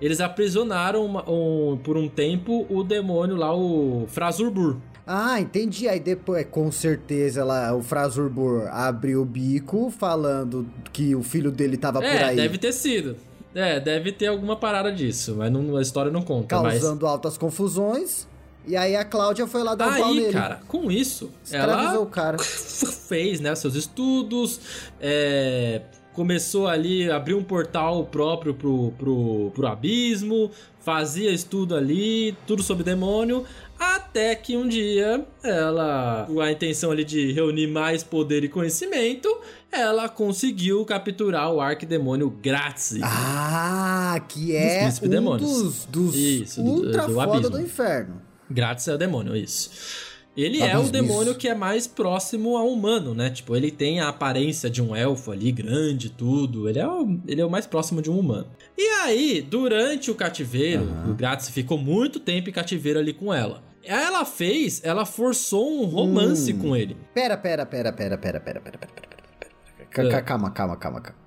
eles aprisionaram uma- um- por um tempo o demônio lá, o Frazurbur. Ah, entendi. Aí depois, com certeza, ela, o Frazurbur abriu o bico falando que o filho dele tava por É, aí deve ter sido. É, deve ter alguma parada disso, mas não- a história não conta. Mas... causando altas confusões. E aí a Cláudia foi lá dar um pau Aí, nele. cara, com isso, Escravizou ela o cara. fez, né, seus estudos, é, começou ali, abriu um portal próprio pro, pro, pro abismo, fazia estudo ali, tudo sobre demônio, até que um dia ela, com a intenção ali de reunir mais poder e conhecimento, ela conseguiu capturar o arquidemônio Grazi. Ah, que Dos é príncipes um demônios. dos, dos Isso, do- ultra do foda do inferno. Grátis é o demônio, isso. Ele é o demônio isso. que é mais próximo ao humano, né? Tipo, ele tem a aparência de um elfo ali, grande, tudo. Ele é o, ele é o mais próximo de um humano. E aí, durante o cativeiro, o Grátis ficou muito tempo em cativeiro ali com ela. Ela fez, ela forçou um romance Hum. com ele. Pera, pera, pera, pera, pera, pera, pera, pera, pera, pera, pera. Ca- ca- É. Calma, calma, calma, calma.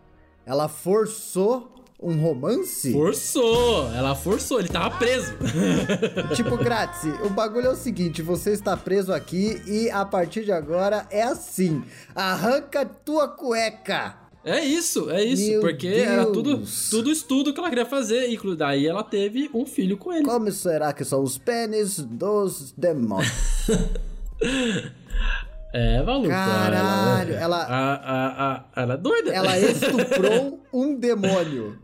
Ela forçou um romance? Forçou! Ela forçou, ele tava preso. Tipo, grátis, o bagulho é o seguinte, você está preso aqui e a partir de agora é assim. Arranca tua cueca. É isso, é isso. Meu porque era Deus. tudo, tudo estudo que ela queria fazer. E daí ela teve um filho com ele. Como será que são os pênis dos demônios? É, maluco. Caralho, ela- A, a, a, ela é doida. Ela é- estuprou um demônio.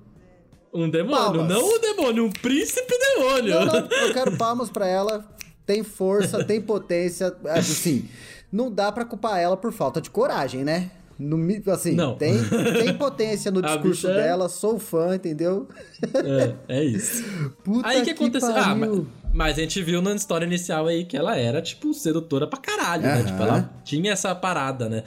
Um demônio. Palmas. Não um demônio, um príncipe demônio. Não, não, eu quero palmas pra ela. Tem força, tem potência. Assim, não dá pra culpar ela por falta de coragem, né? No, assim, Não. Tem, tem potência no discurso bicha é- dela, sou fã, entendeu? É, é isso. Puta Aí o que aconteceu? Ah, mas, pariu. Mas a gente viu na história inicial aí que ela era, tipo, sedutora pra caralho, né? Aham. Tipo, ela tinha essa parada, né?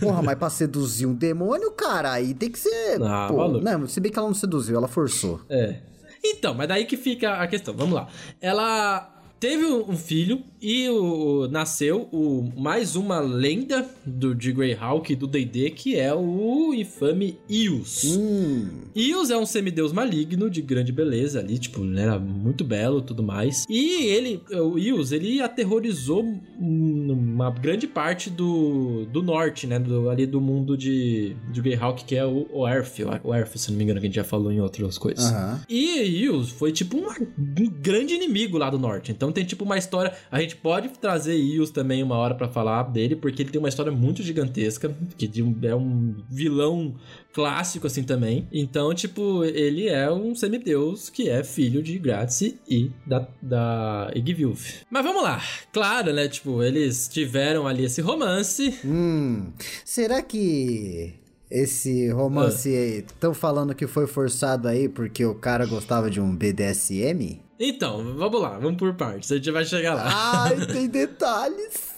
Porra, mas pra seduzir um demônio, cara, aí tem que ser. Ah, pô, maluco. não, se bem que ela não seduziu, ela forçou. É. Então, mas daí que fica a questão. Vamos lá. Ela teve um um filho e o, nasceu o, mais uma lenda do, de Greyhawk e do D&D, que é o infame Ius. Hum. Ius é um semideus maligno de grande beleza ali, tipo, ele era muito belo e tudo mais. E ele, o Ius, ele aterrorizou um- uma grande parte do, do norte, né? Do, ali do mundo de, de Greyhawk, que é o, o Earth, o Earth, se não me engano, que a gente já falou em outras coisas. Aham. E Ius foi tipo uma- um grande inimigo lá do norte. Então tem tipo uma história. A gente pode trazer Ius também uma hora pra falar dele, porque ele tem uma história muito gigantesca, que é um vilão clássico assim também. Então, tipo, ele é um semideus que é filho de Grazi e da, da Igvilf. Mas vamos lá. Claro, né? Tipo, eles tiveram ali esse romance. Hum. Será que esse romance estão falando que foi forçado aí porque o cara gostava de um BDSM? Então, vamos lá, vamos por partes. A gente vai chegar lá. Ai, tem detalhes.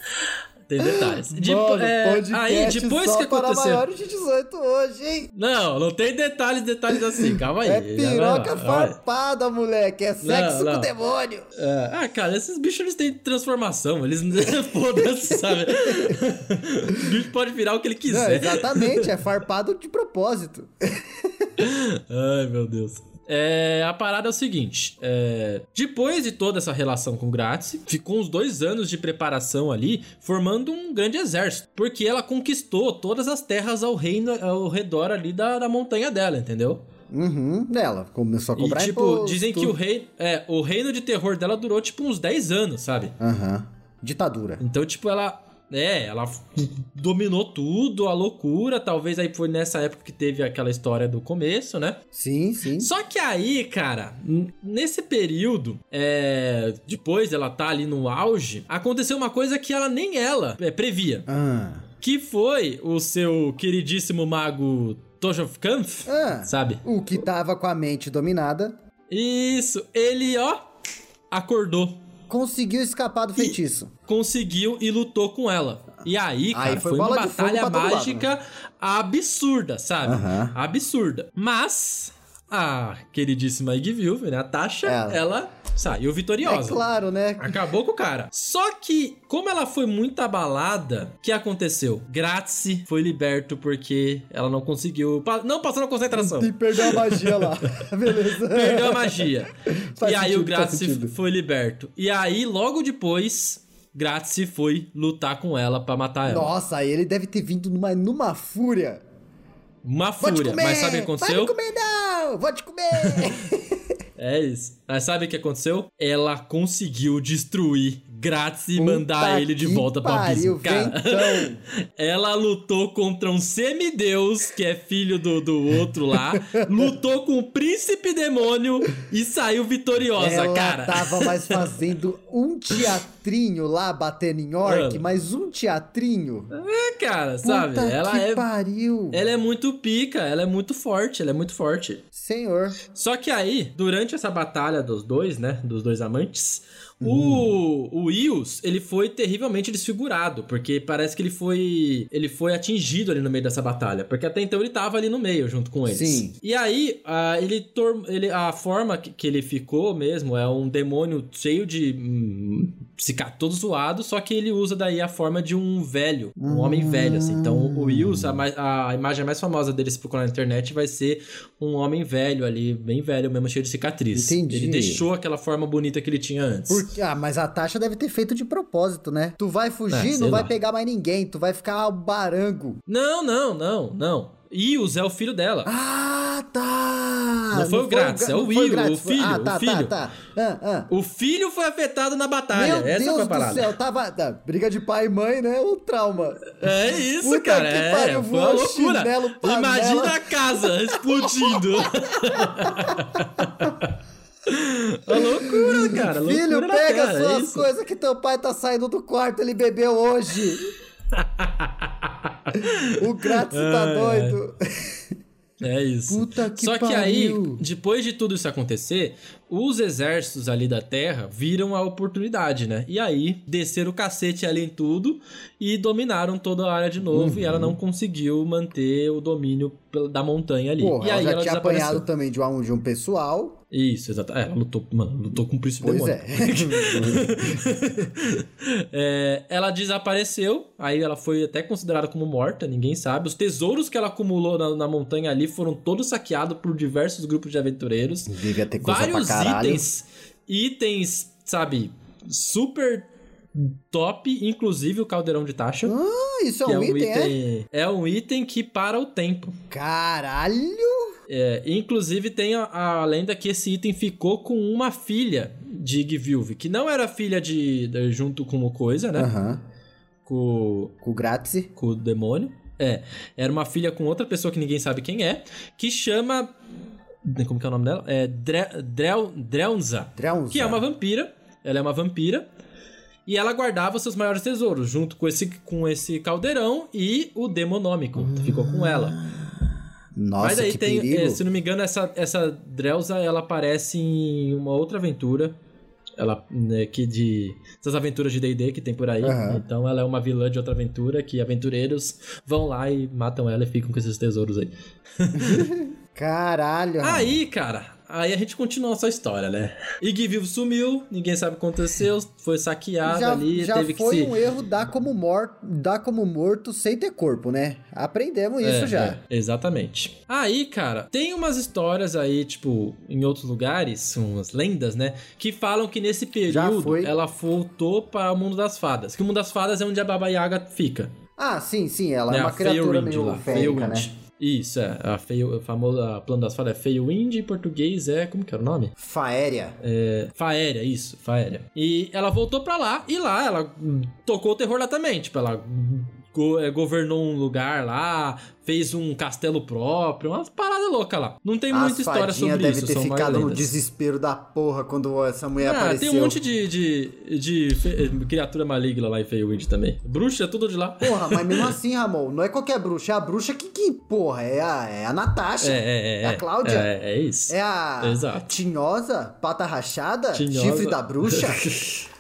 Tem detalhes. Depo- Mano, é, aí, depois só que aconteceu. maiores de 18 hoje, hein? Não, não tem detalhes, detalhes assim. Calma aí. É já vai piroca vai. farpada, moleque. É sexo não. com demônio. É, ah, cara, esses bichos eles têm transformação. Eles. Foda-se, sabe? o bicho pode virar o que ele Não, quiser. exatamente, é farpado de propósito. Ai, meu Deus. É, a parada é o seguinte: é, depois de toda essa relação com Grátis, ficou uns dois anos de preparação ali, formando um grande exército. Porque ela conquistou todas as terras ao reino ao redor ali da, da montanha dela, entendeu? Uhum, dela. Começou a E, cobrar tipo, imposto. dizem que o, rei, é, o reino de terror dela durou, tipo, uns 10 anos, sabe? Aham. Ditadura. Então, tipo, ela. É, ela dominou tudo, a loucura. Talvez aí foi nessa época que teve aquela história do começo, né? Sim, sim. Só que aí, cara, nesse período, é, depois ela tá ali no auge, aconteceu uma coisa que ela nem ela é, previa. Ah. Que foi o seu queridíssimo mago Toshof Kampf, Ah. sabe? O que tava com a mente dominada Isso, ele, ó, acordou. Conseguiu escapar do feitiço. conseguiu e lutou com ela. E aí, cara, Aí foi foi, uma batalha todo lado, mágica absurda, sabe? Aham. Absurda. Mas a queridíssima Igvilve, né, a Tasha, ela Saiu É vitoriosa. claro, né? Acabou com o cara. Só que, como ela foi muito abalada, o que aconteceu? Grazi foi liberto porque ela não conseguiu. Não passou na concentração. E perdeu a magia lá. Beleza. Perdeu a magia. Faz e aí sentido, o faz Grazi sentido. foi liberto. E aí, logo depois, Grazi foi lutar com ela pra matar ela. Nossa, aí ele deve ter vindo numa, numa fúria. Uma Vou te fúria. comer! Mas sabe o que aconteceu? me comer não! Vou te comer! É isso. Mas sabe o que aconteceu? Ela conseguiu destruir Grazi e mandar Puta ele de volta pro pariu, abismo. Cara, ventão. ela lutou contra um semideus, que é filho do, do outro lá. lutou com o príncipe demônio e saiu vitoriosa, Ela cara. tava mais fazendo um teatrinho lá, batendo em orc, mas um teatrinho. É, cara, sabe? Puta Ela que é. pariu. Ela é muito pica, ela é muito forte, ela é muito forte. Senhor. Só que aí, durante essa batalha dos dois, né? Dos dois amantes, O, o Ius, ele foi terrivelmente desfigurado, porque parece que ele foi ele foi atingido ali no meio dessa batalha, porque até então ele tava ali no meio junto com eles. Sim. E aí, a, ele, ele a forma que, que ele ficou mesmo é um demônio cheio de hum, cicatriz, todo zoado, só que ele usa daí a forma de um velho, um homem velho, assim. Então, o Ius, a, a imagem mais famosa dele se procurar na internet vai ser um homem velho ali, bem velho mesmo, cheio de cicatriz. Entendi. Ele deixou aquela forma bonita que ele tinha antes. Porque, ah, mas a Tasha deve ter feito de propósito, né? Tu vai fugir, sei não vai lá. pegar mais ninguém, tu vai ficar barango. Não, não, não, não. Ius é o filho dela. Ah, tá! Não foi o Grátis, é o não Will, o filho, Ah, o tá, filho. tá, tá. Ah, ah. O filho foi afetado na batalha. Meu Essa Deus foi a do parada. céu, tava. tá, briga de pai e mãe, né? O trauma. É isso, Puta cara. que é, pariu, foi uma loucura. chinelo, panela. Imagina a casa explodindo. uma loucura, cara. Filho, loucura pega Terra, é suas isso. coisas que teu pai tá saindo do quarto, ele bebeu hoje. O Grátis tá Ai, doido. É isso. Puta que Só que aí, pariu. depois de tudo isso acontecer, os exércitos ali da Terra viram a oportunidade, né? E aí, desceram o cacete ali em tudo e dominaram toda a área de novo. E ela não conseguiu manter o domínio da montanha ali. Uhum. Porra, e aí ela já ela tinha desapareceu. apanhado também de um, de um pessoal. Isso, exato. É, ela lutou, mano, lutou com o príncipe Pois demônio. é. É, ela desapareceu, aí ela foi até considerada como morta, ninguém sabe. Os tesouros que ela acumulou na, na montanha ali foram todos saqueados por diversos grupos de aventureiros. Devia ter coisa Vários itens, itens, sabe, super top, inclusive o caldeirão de taxa. Ah, isso é que um, item, é? é um item que para o tempo. Caralho! É, inclusive tem a, a lenda que esse item ficou com uma filha de Igvilve, que não era filha de, de- junto com o coisa, né? Aham. Com, Com o Grátis. com o demônio. É, era uma filha com outra pessoa que ninguém sabe quem é, que chama como que é o nome dela? É Dre, Drel, Dreunza, Dreunza. que é uma vampira. Ela é uma vampira. E ela guardava seus maiores tesouros, junto com esse, com esse caldeirão e o demonômico. Ficou com ela. Nossa, Mas aí que tem, perigo. é, se não me engano, essa, essa Drelza, ela aparece em uma outra aventura. Ela, né, que de. Essas aventuras de DD que tem por aí. Aham. Então ela é uma vilã de outra aventura que aventureiros vão lá e matam ela e ficam com esses tesouros aí. Caralho. Aí, cara, aí a gente continua a sua história, né? Igvivo sumiu, ninguém sabe o que aconteceu, foi saqueado já, ali, já teve que foi se. um erro dar como, morto, dar como morto sem ter corpo, né? Aprendemos isso É, já. é, exatamente. Aí, cara, tem umas histórias aí, tipo, em outros lugares, umas lendas, né? Que falam que nesse período foi. ela voltou para o mundo das fadas. Que o mundo das fadas é onde a Baba Yaga fica. Ah, sim, sim, ela né? é uma a criatura Feywind meio lá, férica, né? Isso, é. A, a famosa plano das fadas é Feywind, em português é. Como que era o nome? Faéria. É, Faéria, isso, Faéria. E ela voltou pra lá, e lá ela hum, tocou o terror lá também. Tipo, ela hum, governou um lugar lá, fez um castelo próprio, umas paradas loucas lá. Não tem muita história sobre deve isso, ter são mais ficado no desespero da porra quando essa mulher Ah, apareceu. tem um monte de, de, de fe- criatura maligna lá em Feywind também. Bruxa, tudo de lá. Porra, mas mesmo assim, Ramon, não é qualquer bruxa, é a bruxa que, que porra, é a, é a Natasha. É, é, é. É a Cláudia. É, é isso. É a Exato. tinhosa, pata rachada, Tinhosa. chifre da bruxa.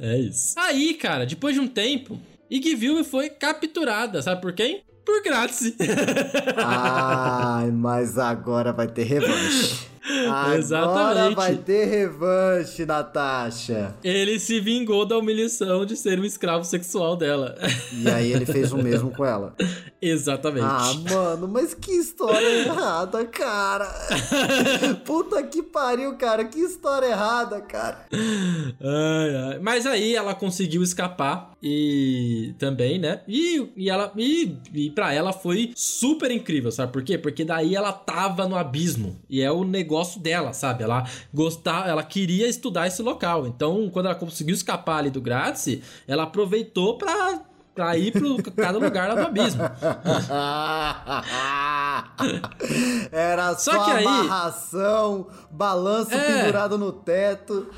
É isso. Aí, cara, depois de um tempo, Igvilve foi capturada, sabe por quem? Por Grazi. Ai, mas agora vai ter revanche. Agora Exatamente. vai ter revanche, Natasha. Ele se vingou da humilhação de ser um escravo sexual dela. E aí ele fez o mesmo com ela. Exatamente. Ah, mano, mas que história errada, cara. Puta que pariu, cara. Que história errada, cara. Ai, ai. Mas aí ela conseguiu escapar e também, né? E, e ela e, e para ela foi super incrível, sabe por quê? Porque daí ela tava no abismo e é o negócio dela, sabe? Ela gostava, ela queria estudar esse local. Então, quando ela conseguiu escapar ali do Grátis, ela aproveitou pra Pra ir pro cada lugar lá do abismo. Era só, Só que aí- amarração, balanço É. pendurado no teto.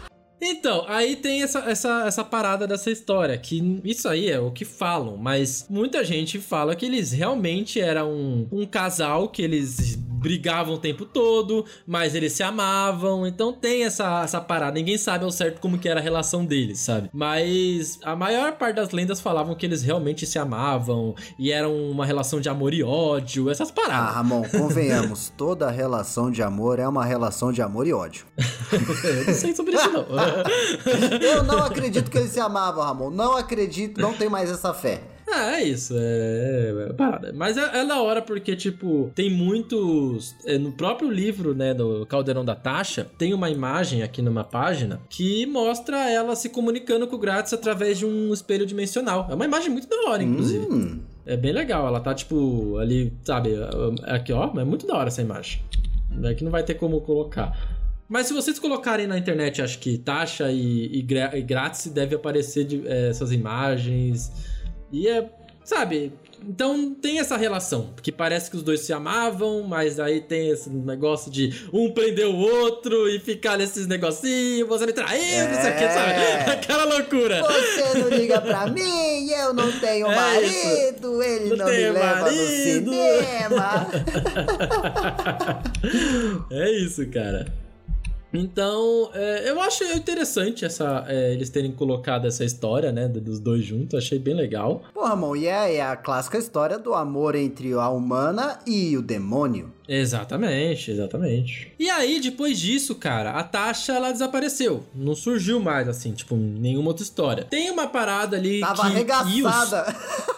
Então, aí tem essa, essa, essa parada dessa história, que isso aí é o que falam, mas muita gente fala que eles realmente eram um, um casal, que eles brigavam o tempo todo, mas eles se amavam, então tem essa, essa parada, ninguém sabe ao certo como que era a relação deles, sabe? Mas a maior parte das lendas falavam que eles realmente se amavam, e eram uma relação de amor e ódio, essas Ah, paradas. Ramon, convenhamos, toda relação de amor é uma relação de amor e ódio. Eu não sei sobre isso não. Eu não acredito que eles se amavam, Ramon. Não acredito, não tenho mais essa fé. Ah, é isso, é, é parada. Mas é, é da hora porque, tipo, tem muitos. é, no próprio livro, né, do Caldeirão da Taxa, tem uma imagem aqui numa página que mostra ela se comunicando com o Grátis através de um espelho dimensional. É uma imagem muito da hora, inclusive. Hum, É bem legal, ela tá, tipo, ali, sabe? Aqui, ó, é muito da hora essa imagem. É que não vai ter como colocar. Mas se vocês colocarem na internet, acho que taxa e, e, e grátis, deve aparecer de- é, essas imagens. E é, sabe? Então tem essa relação, porque parece que os dois se amavam, mas aí tem esse negócio de um prender o outro e ficar nesses negocinhos, você me traiu, não sei o que, sabe? É. Aquela loucura. Você não liga pra mim, eu não tenho É marido, ele Não não, me leva no marido. cinema. é isso, cara. Então, é, eu acho interessante essa, é, eles terem colocado essa história, né, dos dois juntos. Achei bem legal. Pô, Ramon, e é, é a clássica história do amor entre a humana e o demônio. Exatamente, exatamente. E aí, depois disso, cara, a Tasha, ela desapareceu. Não surgiu mais, assim, tipo, nenhuma outra história. Tem uma parada ali Tava que... arregaçada.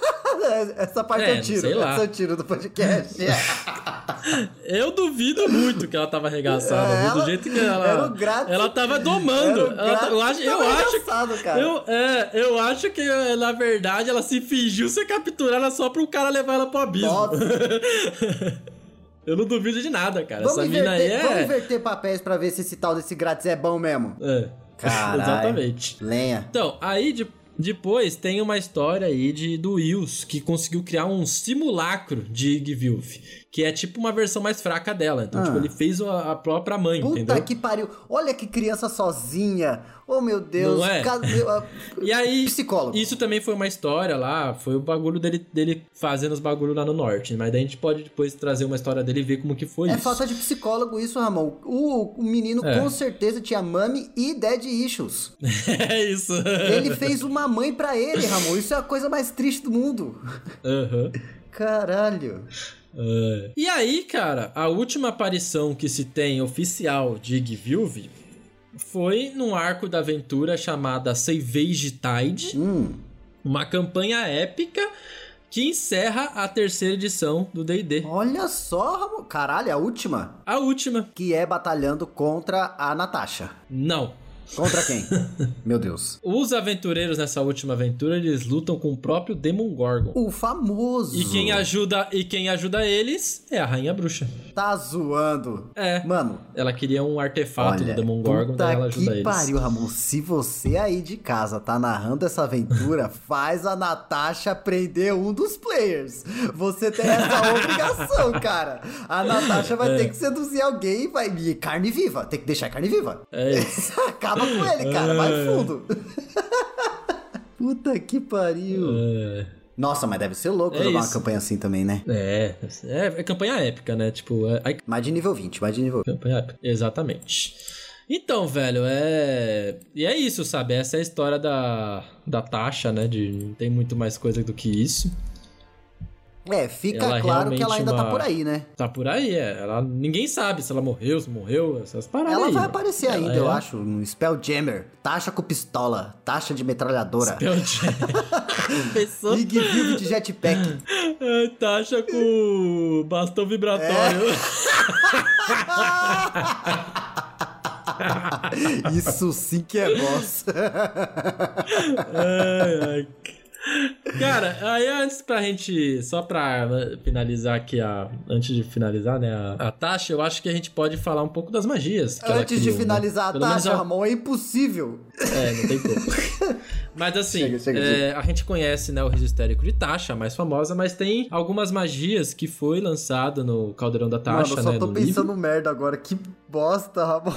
Essa parte É, eu tiro, sei lá. essa eu tiro do podcast. Eu duvido muito que ela tava arregaçada, É, ela- do jeito que ela... era o grátis. Ela tava domando. Era o Ela tá- eu acho, eu Tava acho cara. Eu, é, eu acho que, na verdade, ela se fingiu ser capturada só pro cara levar ela pro abismo. Nossa. eu não duvido de nada, cara. Vamos Essa mina aí inverter, vamos é... inverter papéis pra ver se esse tal desse grátis é bom mesmo. é. Caralho. Exatamente. Lenha. Então, aí de- depois tem uma história aí de, do Wills, que conseguiu criar um simulacro de Igvilf, que é tipo uma versão mais fraca dela. Então, Ah. tipo, ele fez a, a própria mãe, Puta entendeu? que pariu. Olha que criança sozinha. Oh, meu Deus. Não é? E aí, Psicólogo. isso também foi uma história lá, foi o bagulho dele, dele fazendo os bagulhos lá no norte. Mas daí a gente pode depois trazer uma história dele e ver como que foi É isso. falta de psicólogo isso, Ramon. O, o menino É. com certeza tinha mami e dead issues. é isso. Ele fez uma mãe pra ele, Ramon. Isso é a coisa mais triste do mundo. Aham. Caralho. É. E aí, cara, a última aparição que se tem oficial de Igvilve foi num arco da aventura chamada Savage Tide, Hum. uma campanha épica que encerra a terceira edição do D&D. Olha só, Ramon. Caralho, a última. A última, Que é batalhando contra a Natasha. não. Contra quem? Meu Deus. Os aventureiros nessa última aventura, eles lutam com o próprio Demon Gorgon. O famoso. E quem ajuda e quem ajuda eles é a Rainha Bruxa. Tá zoando. É. Mano, Ela queria um artefato olha, do Demon Gorgon, daí ela ajuda que eles. pariu, Ramon. Se você aí de casa tá narrando essa aventura, faz a Natasha prender um dos players. Você tem essa obrigação, cara. A Natasha vai É. ter que seduzir alguém e vai... E carne viva. Tem que deixar carne viva. É isso. Acaba com ele, cara. Vai fundo. Puta que pariu. É. Nossa, mas deve ser louco É jogar uma isso. campanha assim também, né? É, é, é campanha épica, né? Tipo, é, é Mais de nível 20, mais de nível campanha épica. Exatamente. Então, velho, é. E é isso, sabe? Essa é a história da, da taxa, né? De não tem muito mais coisa do que isso. É, fica Ela é claro que ela ainda tá uma- por aí, né? Tá por aí, é. Ela, ninguém sabe se ela morreu, se morreu, essas paradas Ela aí, vai aparecer Ela ainda, é eu acho, no Spelljammer. Taxa com pistola, taxa de metralhadora. Spelljammer. Big View de jetpack. Ai, Taxa com bastão vibratório. Isso sim que é boss. Ai, ai. Cara, aí antes pra gente, só pra né, finalizar aqui a. Antes de finalizar, né, a, a Tasha, eu acho que a gente pode falar um pouco das magias. Antes de criou, né? finalizar Pelo a taxa, a- Ramon, é impossível. É, não tem como. Mas assim, Chega, chega, é, a gente conhece né, o riso histérico de Tasha, a mais famosa, mas tem algumas magias que foi lançado no Caldeirão da Tasha, Mano, eu só né? tô no pensando merda agora. Que bosta, Ramon.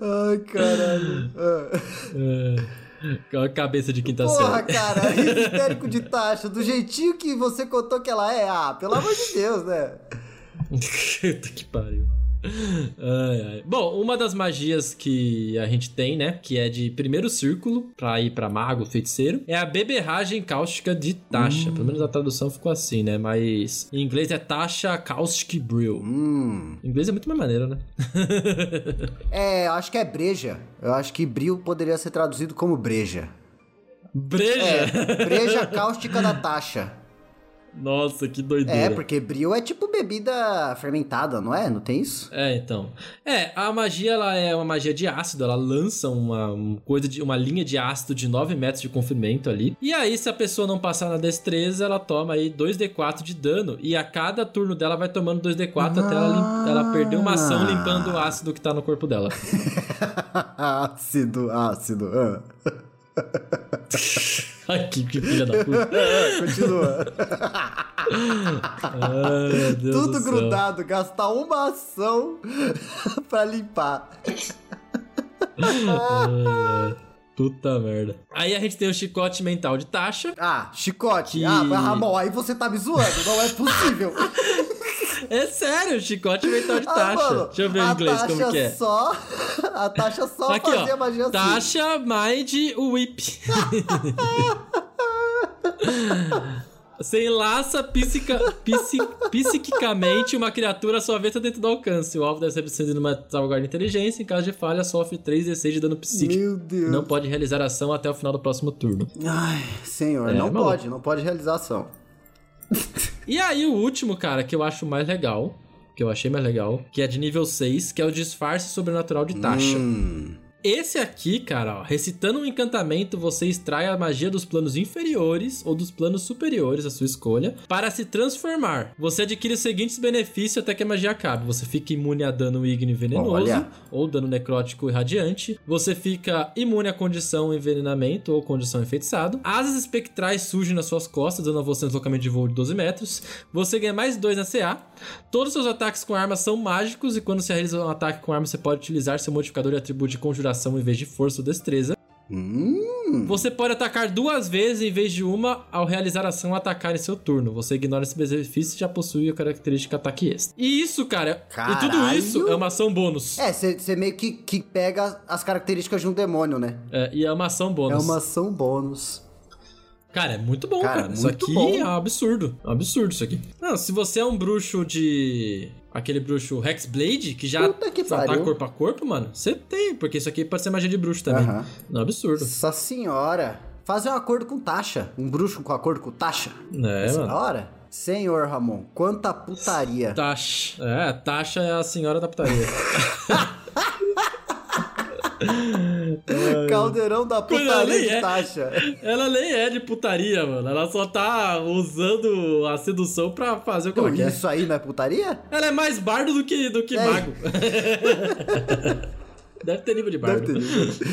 Ai, caralho. Ah. Cabeça de quinta Porra, série. cara, riso histérico de taxa, do jeitinho que você contou que ela é. Ah, pelo amor de Deus, né? Puta que pariu. Ai, ai. Bom, uma das magias que a gente tem, né? Que é de primeiro círculo, pra ir pra mago, feiticeiro, é a beberragem cáustica de Tasha. Pelo menos a tradução ficou assim, né? Mas em inglês é Tasha Caustic Brew. Hum. Em inglês é muito mais maneiro, né? É, eu acho que é breja. Eu acho que bril poderia ser traduzido como breja. Breja! É, breja cáustica da taxa. Nossa, que É, doideira. porque bril é tipo bebida fermentada, não é? Não tem isso? É, então. É, a magia ela é uma magia de ácido, ela lança uma, uma coisa de uma linha de ácido de 9 metros de comprimento ali. E aí, se a pessoa não passar na destreza, ela toma aí 2d4 de dano. E a cada turno dela vai tomando 2d4 até ela, lim- ela perder uma ação limpando o ácido que tá no corpo dela. ácido, ácido. ah. Ai, que, que filha da puta. Ah, Continua. Ai, meu Deus Tudo grudado, gastar uma ação pra limpar. Puta merda. Aí a gente tem o chicote mental de taxa. Ah, chicote. Que- Ah, Ramon, aí você tá me zoando. Não é possível. É sério, chicote mental de Ah, taxa. mano, Deixa eu ver em inglês taxa como que é. Só, a taxa só Aqui, fazia ó. magia assim. Tasha Mind Whip. Você enlaça psica, psi, psiquicamente uma criatura à sua vez dentro do alcance. O alvo deve ser preciso de uma salvaguarda de inteligência. Em caso de falha, sofre 3d6 de dano psíquico. Meu Deus. Não pode realizar ação até o final do próximo turno. Ai, senhor, É, não maluco. pode, não pode realizar ação. E aí, o último, cara, que eu acho mais legal, que eu achei mais legal, que é de nível 6, que é o disfarce sobrenatural de Tasha. Hum. Esse aqui, cara, ó, recitando um encantamento, você extrai a magia dos planos inferiores ou dos planos superiores, a sua escolha, para se transformar. Você adquire os seguintes benefícios até que a magia acabe. Você fica imune a dano ígneo e venenoso, Olha. ou dano necrótico e radiante. Você fica imune à condição envenenamento ou condição enfeitiçado. Asas espectrais surgem nas suas costas, dando a você um deslocamento de voo de 12 metros. Você ganha mais 2 na CA. Todos os seus ataques com arma são mágicos e quando você realiza um ataque com arma, você pode utilizar seu modificador de atributo de conjuração em vez de força ou destreza. Hum. Você pode atacar duas vezes em vez de uma ao realizar a ação atacar em seu turno. Você ignora esse benefício e já possui a característica ataque extra. E isso, cara, e tudo Caralho. isso é uma ação bônus. É, você meio que, que pega as características de um demônio, né? É, e é uma ação É bônus. uma ação bônus. Cara, é muito bom, Cara, cara. Isso muito aqui bom. é um absurdo. É um absurdo isso aqui. Não, se você é um bruxo de. Aquele bruxo Hexblade, que já que tá corpo a corpo, mano, você tem, porque isso aqui pode ser magia de bruxo também. Não é absurdo. Nossa senhora. Fazer um acordo com taxa. Um bruxo com acordo com taxa. É, Isso é mano. hora? Senhor Ramon, quanta putaria. Taxa. É, Taxa é a senhora da putaria. Caldeirão da putaria de é. taxa. ela nem é de putaria, mano. Ela só tá usando a sedução pra fazer o que ela quer. Isso aí não é putaria? Ela é mais bardo do que, do que É. mago. Deve ter nível de bardo. Deve ter.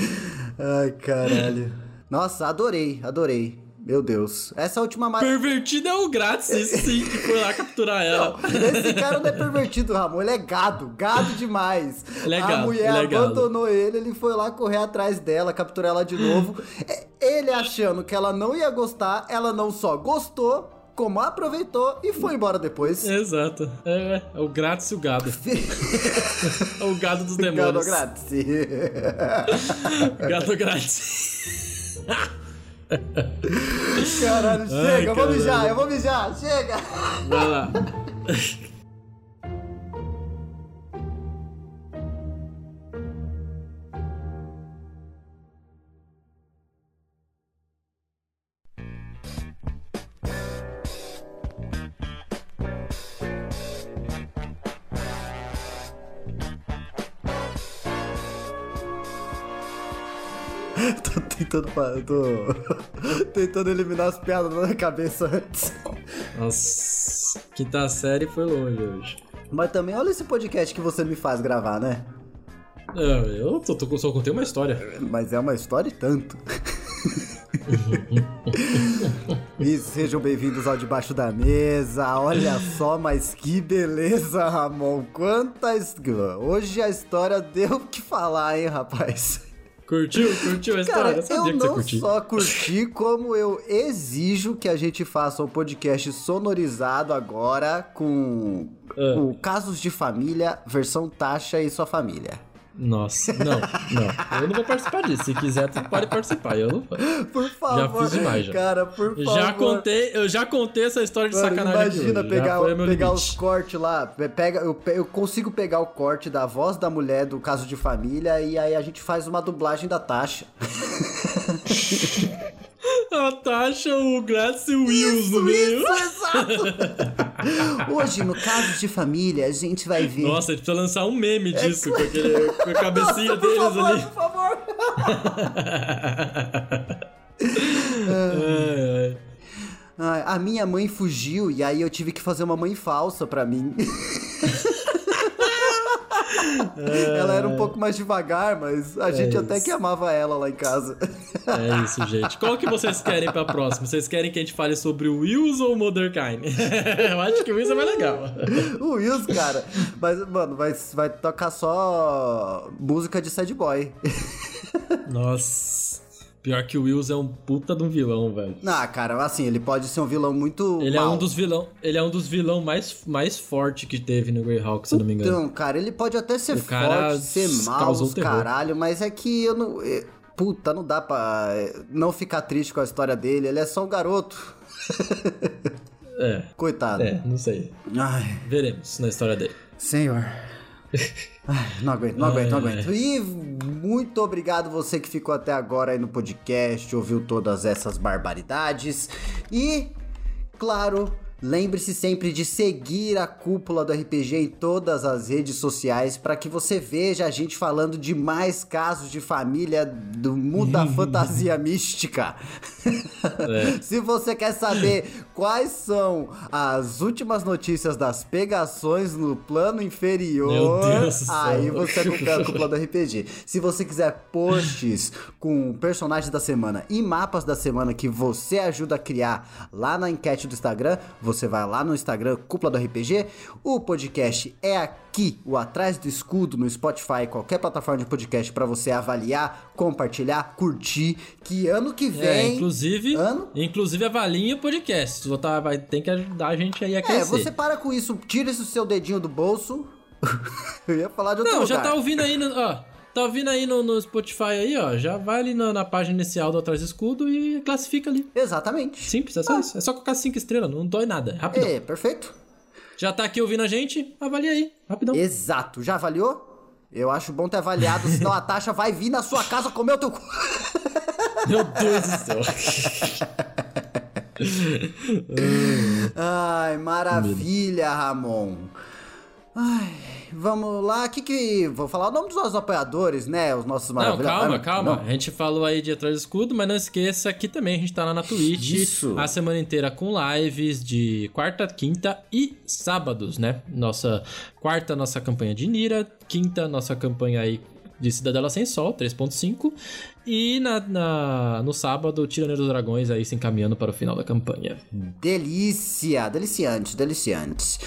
Ai, caralho. Nossa, adorei, adorei. Meu Deus. Essa última magia. Pervertido é o grátis, sim, que foi lá capturar ela. Esse cara não é pervertido, Ramon. Ele é gado. Gado demais. Ele é a gado, mulher ele é gado. abandonou ele, ele foi lá correr atrás dela, capturar ela de novo. É, Ele achando que ela não ia gostar, ela não só gostou, como aproveitou e foi embora depois. Exato. É, é o grátis e o gado. É o gado dos Gado demônios. grátis. Gado grátis. Caralho, Ai, chega, eu vou mijar, eu vou mijar, chega. Vai lá. tô tentando, tô tentando eliminar as piadas na minha cabeça antes. Nossa, quinta série foi longe hoje. Mas também olha esse podcast que você me faz gravar, né? Não, eu tô, tô- só contei uma história. Mas é uma história e tanto. e sejam bem-vindos ao Debaixo da Mesa. Olha só, mas que beleza, Ramon. Quantas. Hoje a história deu o que falar, hein, rapaz? Curtiu? Curtiu a história? Cara, eu eu que você não curtiu. só curti, como eu exijo que a gente faça um podcast sonorizado agora com o Casos de Família, versão Taxa e sua família. Nossa, não, não. Eu não vou participar disso. Se quiser, tu pode participar. Eu não vou. Por favor. fiz demais, já. Cara, por favor. Já contei, eu já contei essa história de Mano, sacanagem imagina. Já pegar, pegar limite. os cortes lá. pe- Pega, eu, eu consigo pegar o corte da voz da mulher do caso de família e aí a gente faz uma dublagem da taxa. A Tasha, o Gladys e o Wills no meio. exato! Hoje, no caso de família, a gente vai ver. Nossa, a gente precisa lançar um meme disso, com, aquele, com a cabecinha Nossa, por deles favor, ali. por favor! Ai, ai. Ai, a minha mãe fugiu e aí eu tive que fazer uma mãe falsa pra mim. ela era um pouco mais devagar, mas a gente até isso. que amava ela lá em casa. É isso, gente. Qual que vocês querem pra próxima? Vocês querem que a gente fale sobre o Wills ou o Motherkind? Eu acho que o Wills é mais legal. o Wills, cara. Mas, mano, vai, vai tocar só música de sad boy. Nossa. Pior que o Wills é um puta de um vilão, velho. Ah, cara, assim, ele pode ser um vilão muito. Ele é mau. um dos vilão, ele é um dos vilão mais, mais forte que teve no Greyhawk, se eu não me engano. Então, cara, ele pode até ser O forte, ser mal, terror. caralho, mas é que eu não. é- Puta, não dá pra é, não ficar triste com a história dele. Ele é só um garoto. É, Coitado. é, não sei. Ai, Veremos na história dele. senhor. Ai, não aguento, não aguento, não aguento. E muito obrigado você que ficou até agora aí no podcast, ouviu todas essas barbaridades. E, claro, lembre-se sempre de seguir a cúpula do RPG em todas as redes sociais para que você veja a gente falando de mais casos de família do mundo da fantasia mística. É. Se você quer saber quais são as últimas notícias das pegações no plano inferior, aí você acompanha a cúpula do RPG. Se você quiser posts com personagens da semana e mapas da semana que você ajuda a criar lá na enquete do Instagram, você vai lá no Instagram, cúpula do RPG. O podcast é aqui, o Atrás do Escudo, no Spotify, qualquer plataforma de podcast para você avaliar, compartilhar, curtir. Que ano que É, vem. inclusive, Ano? inclusive avalinha o podcast. Botar, vai, tem que ajudar a gente aí a É, crescer. você para com isso, tira esse seu dedinho do bolso. Eu ia falar de outro Não, lugar. já tá ouvindo aí no, ó, tá ouvindo aí no, no Spotify aí, ó, já vai ali na, na página inicial do Atrás do Escudo e classifica ali. Exatamente. Simples, é só isso. É só colocar cinco estrelas, não dói nada, é rapidão. É, perfeito. Já tá aqui ouvindo a gente? Avalia aí, rapidão. Exato. Já avaliou? Eu acho bom ter avaliado, senão a taxa vai vir na sua casa comer o teu cu. Meu Deus do céu. Ai, maravilha, Ramon. Ai, vamos lá. Que que vou falar o nome dos nossos apoiadores, né? Os nossos Não, maravilhosos. calma, Ah, calma. não. A gente falou aí de Atrás do Escudo, mas não esqueça que também a gente tá lá na Twitch Isso. a semana inteira com lives de quarta, quinta e sábados, né? Nossa quarta, nossa campanha de Nira, quinta, nossa campanha aí de Cidadela Sem Sol, 3.5, e na, na- no sábado, Tiraneiro dos Dragões aí se encaminhando para o final da campanha. Delícia, deliciante, deliciante.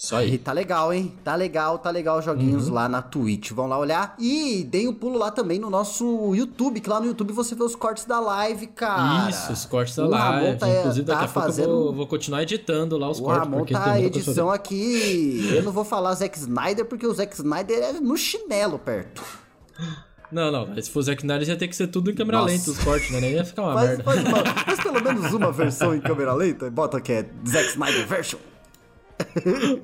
Isso E aí. tá legal, hein? Tá legal, tá legal os joguinhos Uhum. lá na Twitch. Vão lá olhar. E deem um pulo lá também no nosso YouTube, que lá no YouTube você vê os cortes da live, cara. Isso, os cortes da O Ramon live. tá- Inclusive, daqui tá a pouco fazendo- eu vou, vou continuar editando lá os O cortes. Ramon porque tá a edição aqui. Eu não vou falar Zack Snyder, porque o Zack Snyder é no chinelo perto. Não, não, se for Zack Snyder ia ter que ser tudo em câmera Nossa. lenta, os cortes, né? Nem ia ficar uma Faz, merda. faz, faz pelo menos uma versão em câmera lenta. Bota que é Zack Snyder version.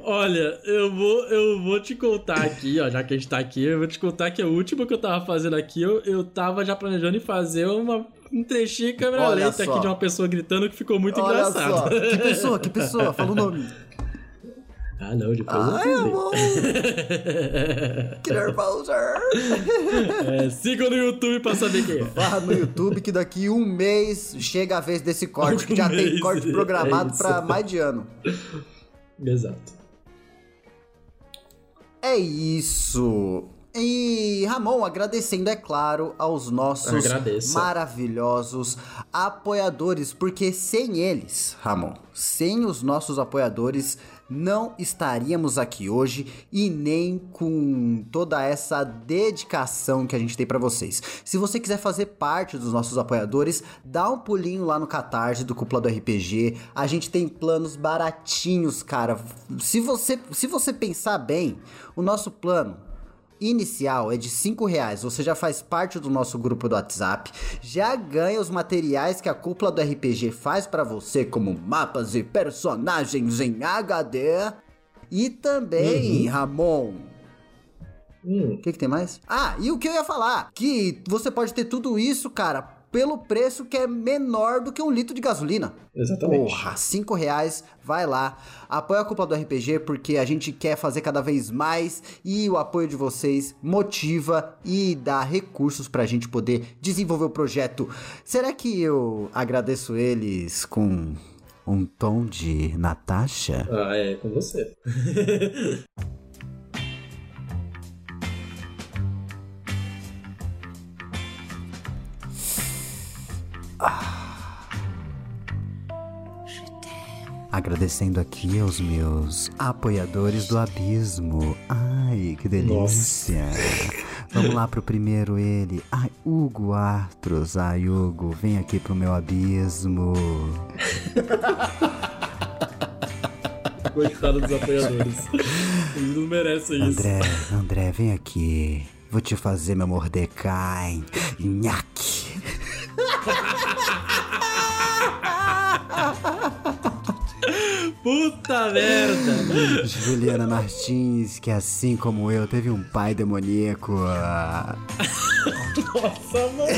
Olha, eu vou, eu vou te contar aqui, ó, já que a gente tá aqui, eu vou te contar que a última que eu tava fazendo aqui, eu, eu tava já planejando em fazer uma, um trechinho em câmera Olha lenta só. aqui de uma pessoa gritando que ficou muito Olha engraçado. só. Que pessoa, que pessoa? Fala o nome. Ah, não, depois Ai, eu vou amor. que nervoso. é, Siga no YouTube pra saber quem é. Vá no YouTube que daqui um mês chega a vez desse corte, que já tem mês, corte é programado isso. pra mais de ano. Exato. É isso. E Ramon, agradecendo, é claro, aos nossos Agradeço. maravilhosos apoiadores, porque sem eles, Ramon, sem os nossos apoiadores, não estaríamos aqui hoje e nem com toda essa dedicação que a gente tem pra vocês. Se você quiser fazer parte dos nossos apoiadores, dá um pulinho lá no Catarse do Cúpula do RPG. A gente tem planos baratinhos, cara. Se você, se você pensar bem, o nosso plano inicial é de 5 reais. Você já faz parte do nosso grupo do WhatsApp, já ganha os materiais que a cúpula do RPG faz pra você, como mapas e personagens em HD. E também, Ramon, Hum, o que, que tem mais? Ah, e o que eu ia falar? Que você pode ter tudo isso, cara, pelo preço que é menor do que um litro de gasolina. exatamente. Porra, 5 reais, vai lá, apoia a Cúpula do RPG porque a gente quer fazer cada vez mais e o apoio de vocês motiva e dá recursos pra gente poder desenvolver o projeto. Será que eu agradeço eles com um tom de Natasha? Ah, é com você. Agradecendo aqui aos meus apoiadores do abismo. Ai, que delícia. Vamos lá pro primeiro ele. Ai, Hugo Artros. Ai, Hugo, vem aqui pro meu abismo. Coitado dos apoiadores. Eles não merecem isso. André, André, vem aqui. Vou te fazer meu Mordecai. Nhaque. Puta merda! Juliana Martins, que assim como eu, teve um pai demoníaco. Ah, Nossa, mano!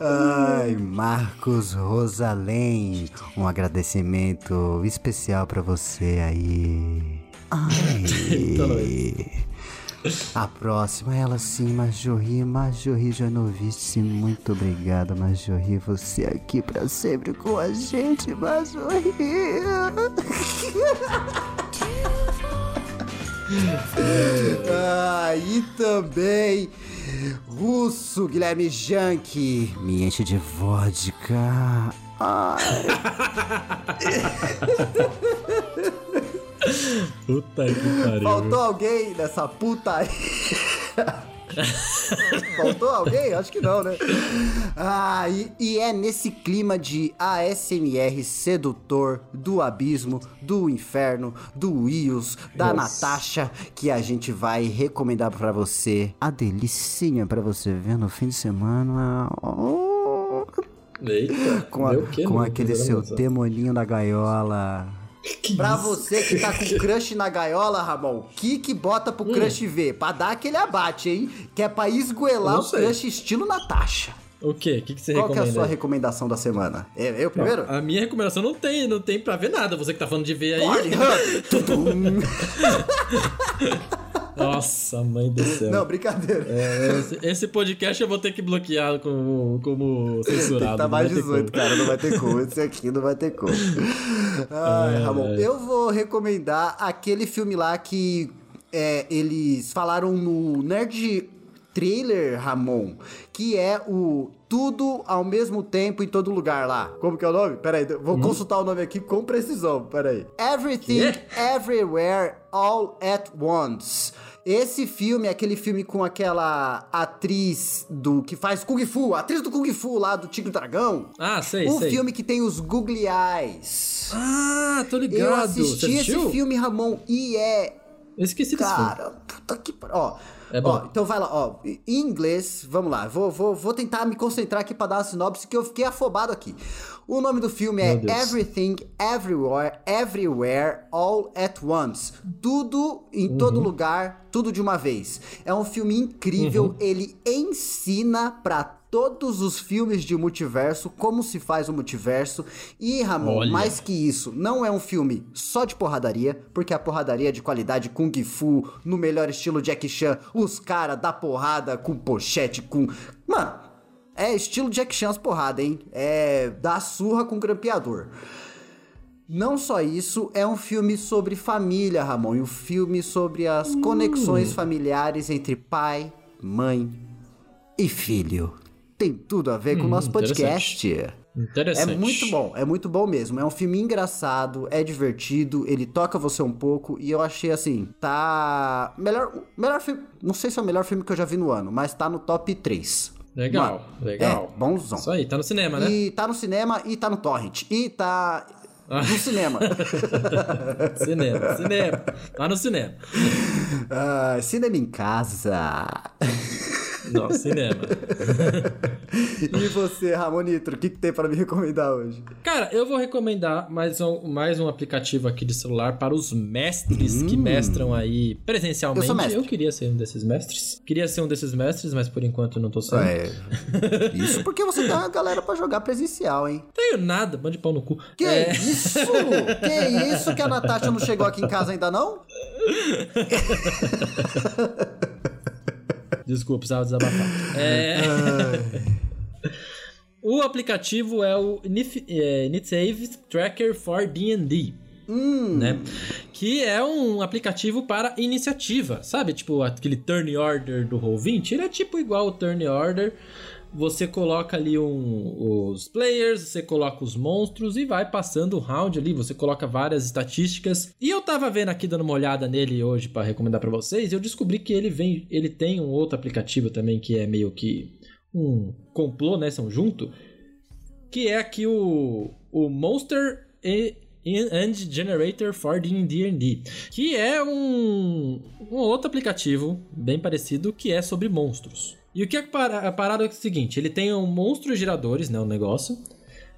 Ai, Marcos Rosalém, um agradecimento especial pra você aí. Ai. A próxima, ela sim, Majorri, Majorri Janovice, muito obrigada, Majorri, você aqui pra sempre com a gente, Majorri. Ah, e também Russo Guilherme Janke me enche de vodka. Ai, Puta que pariu. faltou alguém nessa puta aí? Faltou alguém? Acho que não, né? Ah, e, e é nesse clima de ASMR sedutor do abismo, do inferno, do Ios, da Nossa. Natasha, que a gente vai recomendar pra você a delicinha pra você ver no fim de semana. Oh, Eita, com a- com mano? aquele seu demoninho da gaiola. Que Pra isso? você que tá com crush na gaiola, Ramon, que que bota Hum. pro crush ver? Pra dar aquele abate, hein? Que é pra esgoelar Não o crush estilo Natasha. O quê? O que, que você Qual que é a recomenda? sua recomendação da semana? É eu primeiro? A minha recomendação não tem, não tem pra ver nada. Você que tá falando de ver aí. Tudum. Nossa, mãe do céu. Não, brincadeira. É, esse, esse podcast eu vou ter que bloquear como, como Tem censurado. que tá mais vai ter 18, como. cara. Não vai ter como. Esse aqui não vai ter como. Ai, Ramon, eu vou recomendar aquele filme lá que é, eles falaram no Nerd Trailer, Ramon, que é o tudo ao mesmo tempo em todo lugar lá. Como que é o nome? Peraí, vou Hum? consultar o nome aqui com precisão. Peraí. Everything, Everywhere, All at Once. Esse filme é aquele filme com aquela atriz do que faz Kung Fu, a atriz do Kung Fu lá do Tigre Dragão. Ah, sei, o sei. filme que tem os googly eyes. Ah, tô ligado. Eu assisti esse filme, Ramon, e é Eu esqueci desse filme. Cara, puta que Ó. É bom. ó, então vai lá, ó. Em inglês, vamos lá. Vou, vou, vou tentar me concentrar aqui pra dar uma sinopse, que eu fiquei afobado aqui. O nome do filme é. Everything, Everywhere, Everywhere, All at Once. Tudo em todo Uhum. lugar, tudo de uma vez. É um filme incrível. Uhum. Ele ensina pra todos os filmes de multiverso como se faz o multiverso. E, Ramon, Olha. mais que isso, não é um filme só de porradaria, porque a porradaria é de qualidade Kung Fu, no melhor estilo Jack Chan, os caras da porrada com pochete, com. Mano, é estilo Jack Chan as porradas, hein? É. da surra com grampeador. Não só isso, é um filme sobre família, Ramon, e um filme sobre as Hum. conexões familiares entre pai, mãe e filho. Tem tudo a ver com o Hum, nosso interessante. podcast. É Interessante. muito bom, é muito bom mesmo. É um filme engraçado, é divertido, ele toca você um pouco e eu achei assim, tá. Melhor, melhor filme. Não sei se é o melhor filme que eu já vi no ano, mas tá no top 3. Legal, legal. É, bonzão. Isso aí, tá no cinema, né? E tá no cinema e tá no Torrent. E tá. Ah. No cinema. cinema, cinema. Tá no cinema. Ah, cinema em casa. Não, cinema. E você, Ramonitro, o que, que tem pra me recomendar hoje? Cara, eu vou recomendar mais um, mais um aplicativo aqui de celular para os mestres que mestram aí presencialmente. Eu sou mestre. queria ser um desses mestres. Queria ser um desses mestres, mas por enquanto não tô sendo. É. Isso porque você tem uma galera pra jogar presencial, hein? Tenho nada, mande pau no cu. Que É, isso? Que isso que a Natasha não chegou aqui em casa ainda não? Desculpa, precisava desabafar. É... o aplicativo é o Nif- é, Initiative Tracker for D&D. Né? Que é um aplicativo para iniciativa, sabe? Tipo aquele Turn Order do Roll20. Ele é tipo igual o Turn Order. Você coloca ali um- os players, você coloca os monstros e vai passando o round ali. Você coloca várias estatísticas. E eu tava vendo aqui, dando uma olhada nele hoje para recomendar para vocês. Eu descobri que ele vem, ele tem um outro aplicativo também que é meio que um complô, né? São junto. Que é aqui o, o Monster e- and Generator for D&D, que é um, um outro aplicativo bem parecido que é sobre monstros. E o que é a parada é o seguinte, ele tem um monstros geradores, né, o negócio,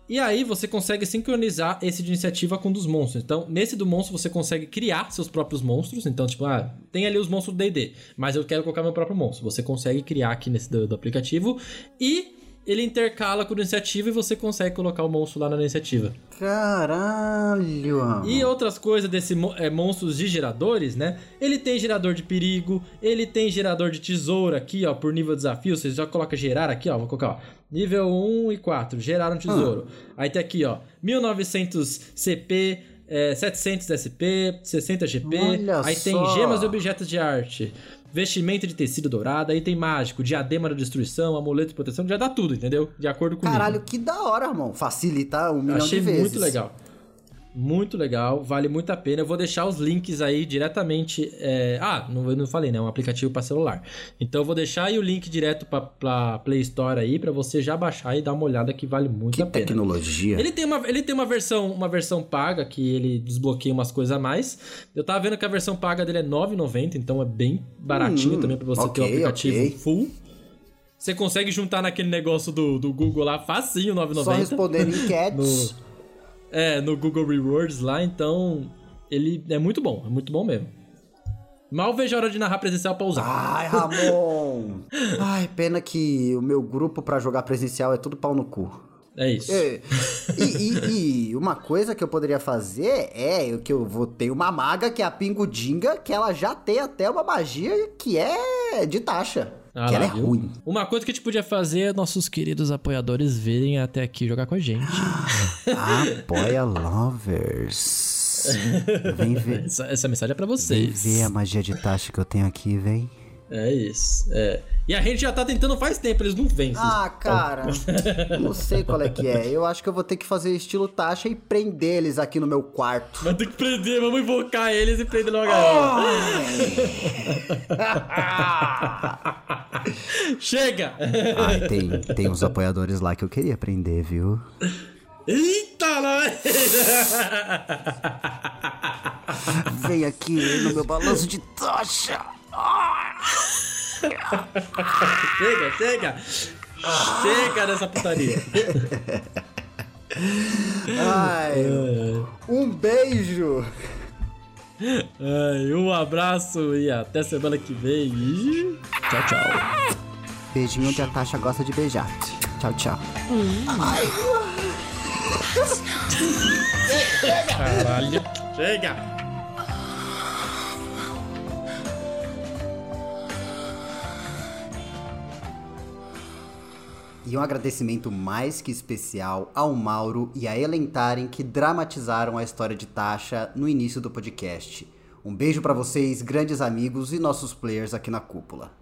e aí você consegue sincronizar esse de iniciativa com um dos monstros. Então, nesse do monstro você consegue criar seus próprios monstros. Então, tipo, ah, tem ali os monstros do D&D, mas eu quero colocar meu próprio monstro. Você consegue criar aqui nesse do, do aplicativo e ele intercala com a iniciativa e você consegue colocar o monstro lá na iniciativa. Caralho. E outras coisas desse é, monstros de geradores, né? Ele tem gerador de perigo, ele tem gerador de tesouro aqui, ó, por nível de desafio. Você já coloca gerar aqui, ó. Vou colocar, ó. Nível 1 e 4, gerar um tesouro. Aí tem aqui, ó. 1900 CP, é, 700 SP, 60 GP. Olha aí tem só. gemas e objetos de arte. Vestimenta de tecido dourado, aí tem mágico, diadema da destruição, amuleto de proteção, já dá tudo, entendeu? De acordo com. Caralho, que da hora, irmão. Facilita um milhão Achei de vezes. muito legal. Muito legal, vale muito a pena. Eu vou deixar os links aí diretamente. é, Ah, não, eu não falei, né? É um aplicativo para celular. Então eu vou deixar aí o link direto pra, pra Play Store aí para você já baixar e dar uma olhada que vale muito Que a pena. tecnologia. Ele tem, uma, ele tem uma versão uma versão paga que ele desbloqueia umas coisas a mais. Eu tava vendo que a versão paga dele é R$ 9,90, então é bem baratinho Hum, também para você ter ok, o aplicativo ok. full. Você consegue juntar naquele negócio do, do Google lá facinho, 9,90. Só responder enquetes. É, no Google Rewards lá, então ele é muito bom, é muito bom mesmo. Mal vejo a hora de narrar presencial pra usar. Ai, Ramon. Ai, pena que o meu grupo pra jogar presencial é tudo pau no cu. É isso. É, E, e- e uma coisa que eu poderia fazer é que eu vou ter uma maga que é a Pingudinga, que ela já tem até uma magia que é de taxa. Ah que lá, ela é viu? ruim. Uma coisa que a gente podia fazer é nossos queridos apoiadores virem até aqui jogar com a gente. Apoia Lovers. Vem ver, essa, essa mensagem é pra vem vocês. ver a magia de taxa que eu tenho aqui, vem. É isso. É. E a gente já tá tentando faz tempo, eles não vencem. Ah, cara, não sei qual é que é. Eu acho que eu vou ter que fazer estilo taxa e prender eles aqui no meu quarto. Vai ter que prender, vamos invocar eles e prender logo a Chega! Ai, tem, tem uns apoiadores lá que eu queria prender, viu? Eita, lá! Vem aqui no meu balanço de tocha! Chega, chega! Chega dessa putaria! Ai, um beijo! Ai, um abraço e até semana que vem. E tchau, tchau. Beijinho onde a Tasha gosta de beijar. Tchau, tchau. Caralho, chega! E um agradecimento mais que especial ao Mauro e a Elentaren que dramatizaram a história de Tasha no início do podcast. Um beijo pra vocês, grandes amigos e nossos players aqui na cúpula.